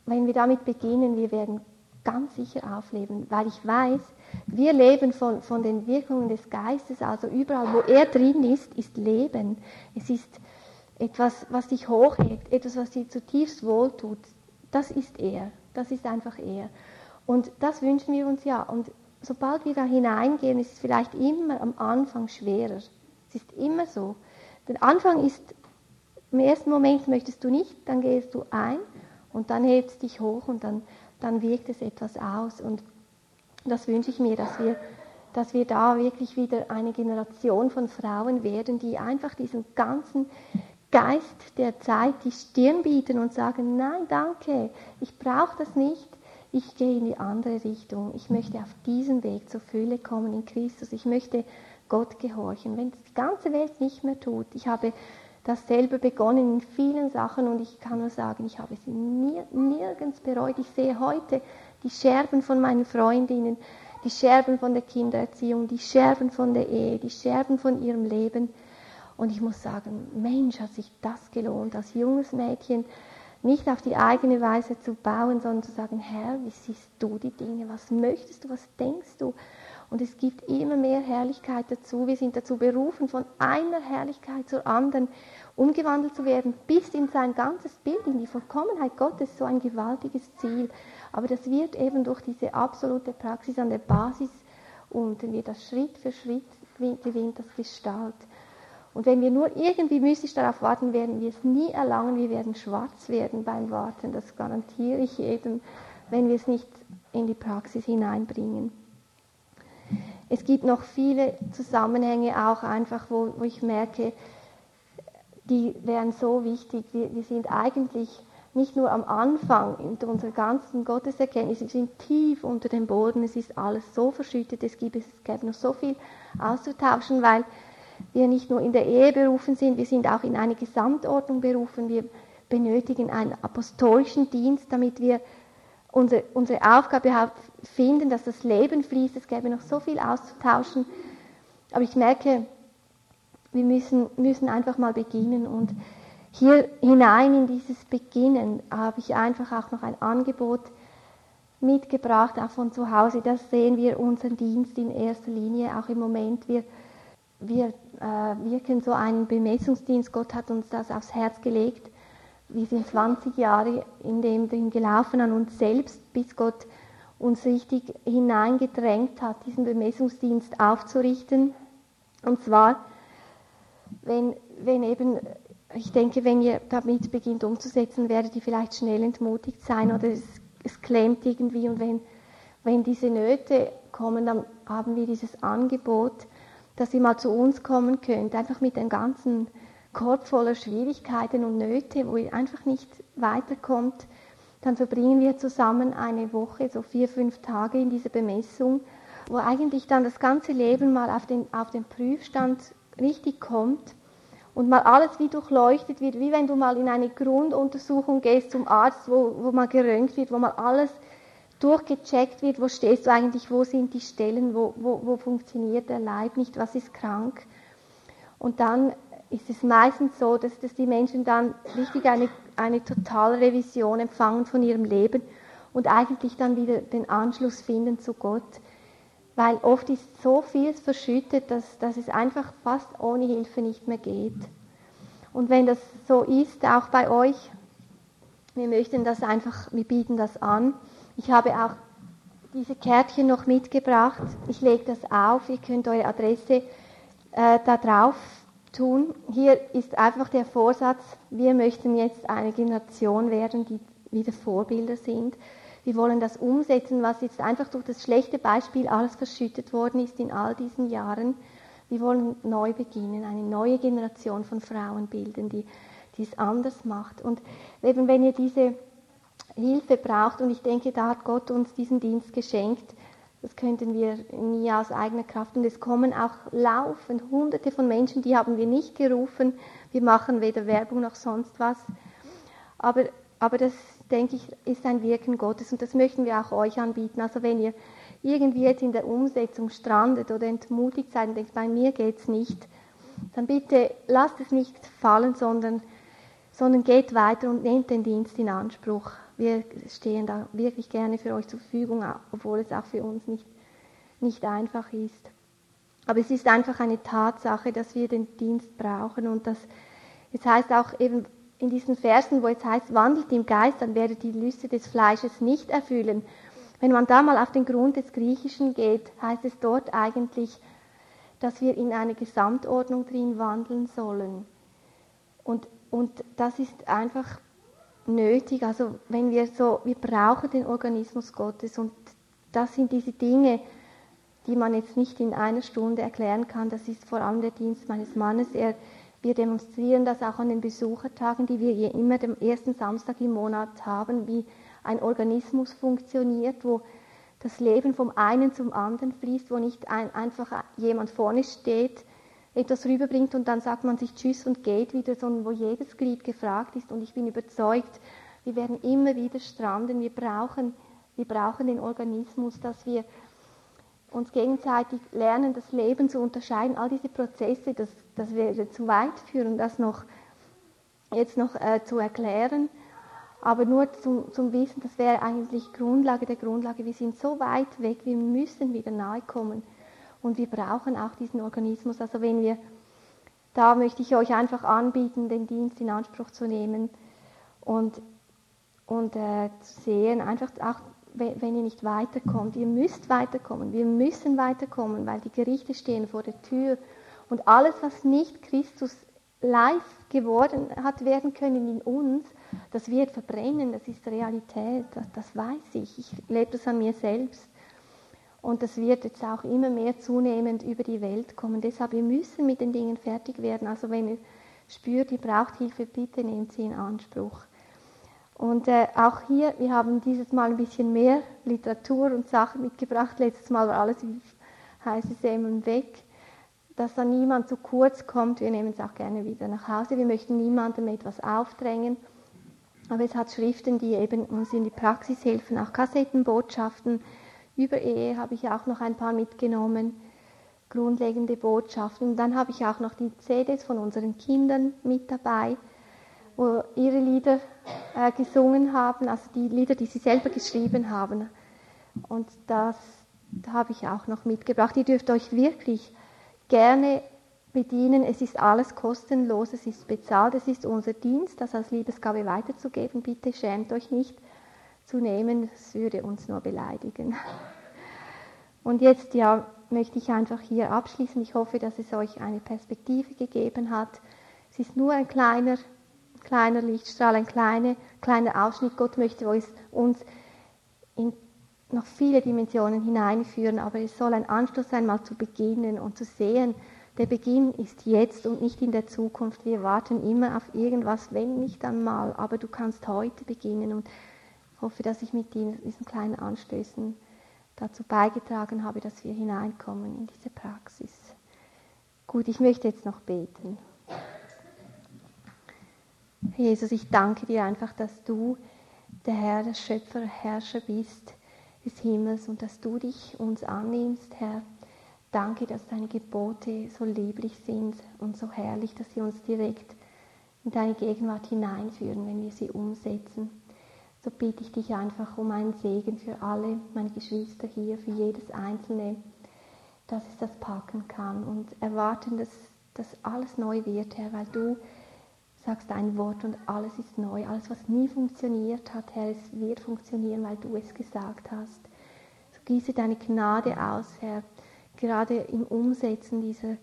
wenn wir damit beginnen, wir werden ganz sicher aufleben, weil ich weiß, wir leben von, von den Wirkungen des Geistes, also überall, wo er drin ist, ist Leben. Es ist etwas, was dich hochhebt, etwas, was dir zutiefst wohltut. Das ist er, das ist einfach er. Und das wünschen wir uns ja. Und sobald wir da hineingehen, ist es vielleicht immer am Anfang schwerer. Es ist immer so. Der Anfang ist, im ersten Moment möchtest du nicht, dann gehst du ein und dann hebst dich hoch und dann, dann wirkt es etwas aus. Und das wünsche ich mir, dass wir, dass wir da wirklich wieder eine Generation von Frauen werden, die einfach diesen ganzen Geist der Zeit die Stirn bieten und sagen, nein, danke, ich brauche das nicht, ich gehe in die andere Richtung, ich möchte auf diesem Weg zur Fülle kommen in Christus, ich möchte Gott gehorchen, wenn es die ganze Welt nicht mehr tut. Ich habe das selber begonnen in vielen Sachen und ich kann nur sagen, ich habe sie nirgends bereut. Ich sehe heute die Scherben von meinen Freundinnen, die Scherben von der Kindererziehung, die Scherben von der Ehe, die Scherben von ihrem Leben. Und ich muss sagen, Mensch, hat sich das gelohnt, als junges Mädchen nicht auf die eigene Weise zu bauen, sondern zu sagen, Herr, wie siehst du die Dinge? Was möchtest du? Was denkst du? Und es gibt immer mehr Herrlichkeit dazu. Wir sind dazu berufen, von einer Herrlichkeit zur anderen umgewandelt zu werden, bis in sein ganzes Bild, in die Vollkommenheit Gottes, so ein gewaltiges Ziel. Aber das wird eben durch diese absolute Praxis an der Basis und wenn wir das Schritt für Schritt gewinnt das Gestalt. Und wenn wir nur irgendwie mystisch darauf warten, werden wir es nie erlangen. Wir werden schwarz werden beim Warten. Das garantiere ich jedem, wenn wir es nicht in die Praxis hineinbringen. Es gibt noch viele Zusammenhänge auch einfach, wo, wo ich merke, die wären so wichtig. Wir, wir sind eigentlich nicht nur am Anfang in unserer ganzen Gotteserkenntnis, wir sind tief unter dem Boden, es ist alles so verschüttet, es gibt, es gäbe noch so viel auszutauschen, weil wir nicht nur in der Ehe berufen sind, wir sind auch in eine Gesamtordnung berufen, wir benötigen einen apostolischen Dienst, damit wir unsere, unsere Aufgabe finden, dass das Leben fließt, es gäbe noch so viel auszutauschen, aber ich merke, wir müssen, müssen einfach mal beginnen und hier hinein in dieses Beginnen habe ich einfach auch noch ein Angebot, mitgebracht, auch von zu Hause. Das sehen wir unseren Dienst in erster Linie, auch im Moment. Wir, wir äh, wirken so einen Bemessungsdienst. Gott hat uns das aufs Herz gelegt. Wir sind 20 Jahre in dem drin gelaufen an uns selbst, bis Gott uns richtig hineingedrängt hat, diesen Bemessungsdienst aufzurichten. Und zwar, wenn, wenn eben, ich denke, wenn ihr damit beginnt umzusetzen, werdet ihr vielleicht schnell entmutigt sein oder es, es klemmt irgendwie. Und wenn, wenn diese Nöte kommen, dann haben wir dieses Angebot, dass ihr mal zu uns kommen könnt, einfach mit dem ganzen Korb voller Schwierigkeiten und Nöte, wo ihr einfach nicht weiterkommt dann verbringen wir zusammen eine Woche, so vier, fünf Tage in dieser Bemessung, wo eigentlich dann das ganze Leben mal auf den, auf den Prüfstand richtig kommt und mal alles wie durchleuchtet wird, wie wenn du mal in eine Grunduntersuchung gehst zum Arzt, wo, wo mal gerönt wird, wo mal alles durchgecheckt wird, wo stehst du eigentlich, wo sind die Stellen, wo, wo, wo funktioniert der Leib nicht, was ist krank. Und dann ist es meistens so, dass, dass die Menschen dann richtig eine, eine Totalrevision empfangen von ihrem Leben und eigentlich dann wieder den Anschluss finden zu Gott. Weil oft ist so vieles verschüttet, dass, dass es einfach fast ohne Hilfe nicht mehr geht. Und wenn das so ist, auch bei euch, wir möchten das einfach, wir bieten das an. Ich habe auch diese Kärtchen noch mitgebracht. Ich lege das auf. Ihr könnt eure Adresse äh, da drauf tun. Hier ist einfach der Vorsatz, wir möchten jetzt eine Generation werden, die wieder Vorbilder sind. Wir wollen das umsetzen, was jetzt einfach durch das schlechte Beispiel alles verschüttet worden ist in all diesen Jahren. Wir wollen neu beginnen, eine neue Generation von Frauen bilden, die, die es anders macht. Und eben wenn ihr diese Hilfe braucht, und ich denke, da hat Gott uns diesen Dienst geschenkt, das könnten wir nie aus eigener Kraft. Und es kommen auch laufend hunderte von Menschen, die haben wir nicht gerufen. Wir machen weder Werbung noch sonst was. Aber, aber das, denke ich, ist ein Wirken Gottes und das möchten wir auch euch anbieten. Also wenn ihr irgendwie jetzt in der Umsetzung strandet oder entmutigt seid und denkt, bei mir geht es nicht, dann bitte lasst es nicht fallen, sondern, sondern geht weiter und nehmt den Dienst in Anspruch wir stehen da wirklich gerne für euch zur Verfügung, obwohl es auch für uns nicht, nicht einfach ist. Aber es ist einfach eine Tatsache, dass wir den Dienst brauchen und das, es heißt auch eben in diesen Versen, wo es heißt, wandelt im Geist, dann werdet die Lüste des Fleisches nicht erfüllen. Wenn man da mal auf den Grund des Griechischen geht, heißt es dort eigentlich, dass wir in eine Gesamtordnung drin wandeln sollen. Und, und das ist einfach nötig. Also wenn wir so, wir brauchen den Organismus Gottes und das sind diese Dinge, die man jetzt nicht in einer Stunde erklären kann. Das ist vor allem der Dienst meines Mannes. Er, wir demonstrieren das auch an den Besuchertagen, die wir hier immer dem ersten Samstag im Monat haben, wie ein Organismus funktioniert, wo das Leben vom einen zum anderen fließt, wo nicht ein, einfach jemand vorne steht, etwas rüberbringt und dann sagt man sich Tschüss und geht wieder, sondern wo jedes Glied gefragt ist. Und ich bin überzeugt, wir werden immer wieder stranden. Wir brauchen, wir brauchen den Organismus, dass wir uns gegenseitig lernen, das Leben zu unterscheiden. All diese Prozesse, das, das wäre zu weit führen, das noch jetzt noch äh, zu erklären. Aber nur zum, zum Wissen, das wäre eigentlich Grundlage der Grundlage. Wir sind so weit weg, wir müssen wieder nahe kommen. Und wir brauchen auch diesen Organismus. Also wenn wir, da möchte ich euch einfach anbieten, den Dienst in Anspruch zu nehmen und, und äh, zu sehen, einfach auch, wenn ihr nicht weiterkommt, ihr müsst weiterkommen, wir müssen weiterkommen, weil die Gerichte stehen vor der Tür und alles, was nicht Christus live geworden hat werden können in uns, das wird verbrennen, das ist Realität, das, weiß ich, ich lebe das an mir selbst. Und das wird jetzt auch immer mehr zunehmend über die Welt kommen. Deshalb, wir müssen mit den Dingen fertig werden. Also wenn ihr spürt, ihr braucht Hilfe, bitte nehmt sie in Anspruch. Und äh, auch hier, wir haben dieses Mal ein bisschen mehr Literatur und Sachen mitgebracht. Letztes Mal war alles wie heiße Semmeln weg. Dass da niemand zu kurz kommt, wir nehmen es auch gerne wieder nach Hause. Wir möchten niemandem etwas aufdrängen. Aber es hat Schriften, die eben uns in die Praxis helfen, auch Kassettenbotschaften, über Ehe habe ich auch noch ein paar mitgenommen, grundlegende Botschaften. Und dann habe ich auch noch die CDs von unseren Kindern mit dabei, wo ihre Lieder äh, gesungen haben, also die Lieder, die sie selber geschrieben haben. Und das habe ich auch noch mitgebracht. Ihr dürft euch wirklich gerne bedienen. Es ist alles kostenlos, es ist bezahlt, es ist unser Dienst, das als Liebesgabe weiterzugeben. Bitte schämt euch nicht zu nehmen, es würde uns nur beleidigen. Und jetzt ja, möchte ich einfach hier abschließen. Ich hoffe, dass es euch eine Perspektive gegeben hat. Es ist nur ein kleiner, kleiner Lichtstrahl, ein kleiner, kleiner Ausschnitt. Gott möchte uns in noch viele Dimensionen hineinführen, aber es soll ein Anstoß sein, mal zu beginnen und zu sehen, der Beginn ist jetzt und nicht in der Zukunft. Wir warten immer auf irgendwas, wenn nicht einmal, aber du kannst heute beginnen und hoffe, dass ich mit diesen kleinen Anstößen dazu beigetragen habe, dass wir hineinkommen in diese Praxis. Gut, ich möchte jetzt noch beten. Jesus, ich danke dir einfach, dass du der Herr, der Schöpfer, Herrscher bist des Himmels und dass du dich uns annimmst, Herr Danke, dass deine Gebote so lieblich sind und so herrlich, dass sie uns direkt in deine Gegenwart hineinführen, wenn wir sie umsetzen. So bitte ich dich einfach um einen Segen für alle meine Geschwister hier, für jedes Einzelne, dass es das packen kann und erwarten, dass das alles neu wird, Herr, weil du sagst ein Wort und alles ist neu. Alles, was nie funktioniert hat, Herr, es wird funktionieren, weil du es gesagt hast. So gieße deine Gnade aus, Herr, gerade im Umsetzen dieser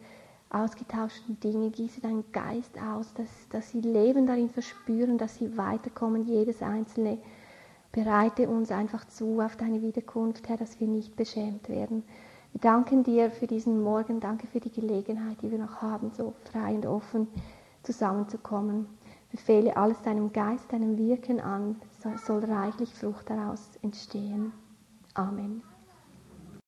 ausgetauschten Dinge, gieße deinen Geist aus, dass, dass sie Leben darin verspüren, dass sie weiterkommen, jedes Einzelne. Bereite uns einfach zu auf deine Wiederkunft, Herr, dass wir nicht beschämt werden. Wir danken dir für diesen Morgen, danke für die Gelegenheit, die wir noch haben, so frei und offen zusammenzukommen. Befehle alles deinem Geist, deinem Wirken an, soll reichlich Frucht daraus entstehen. Amen.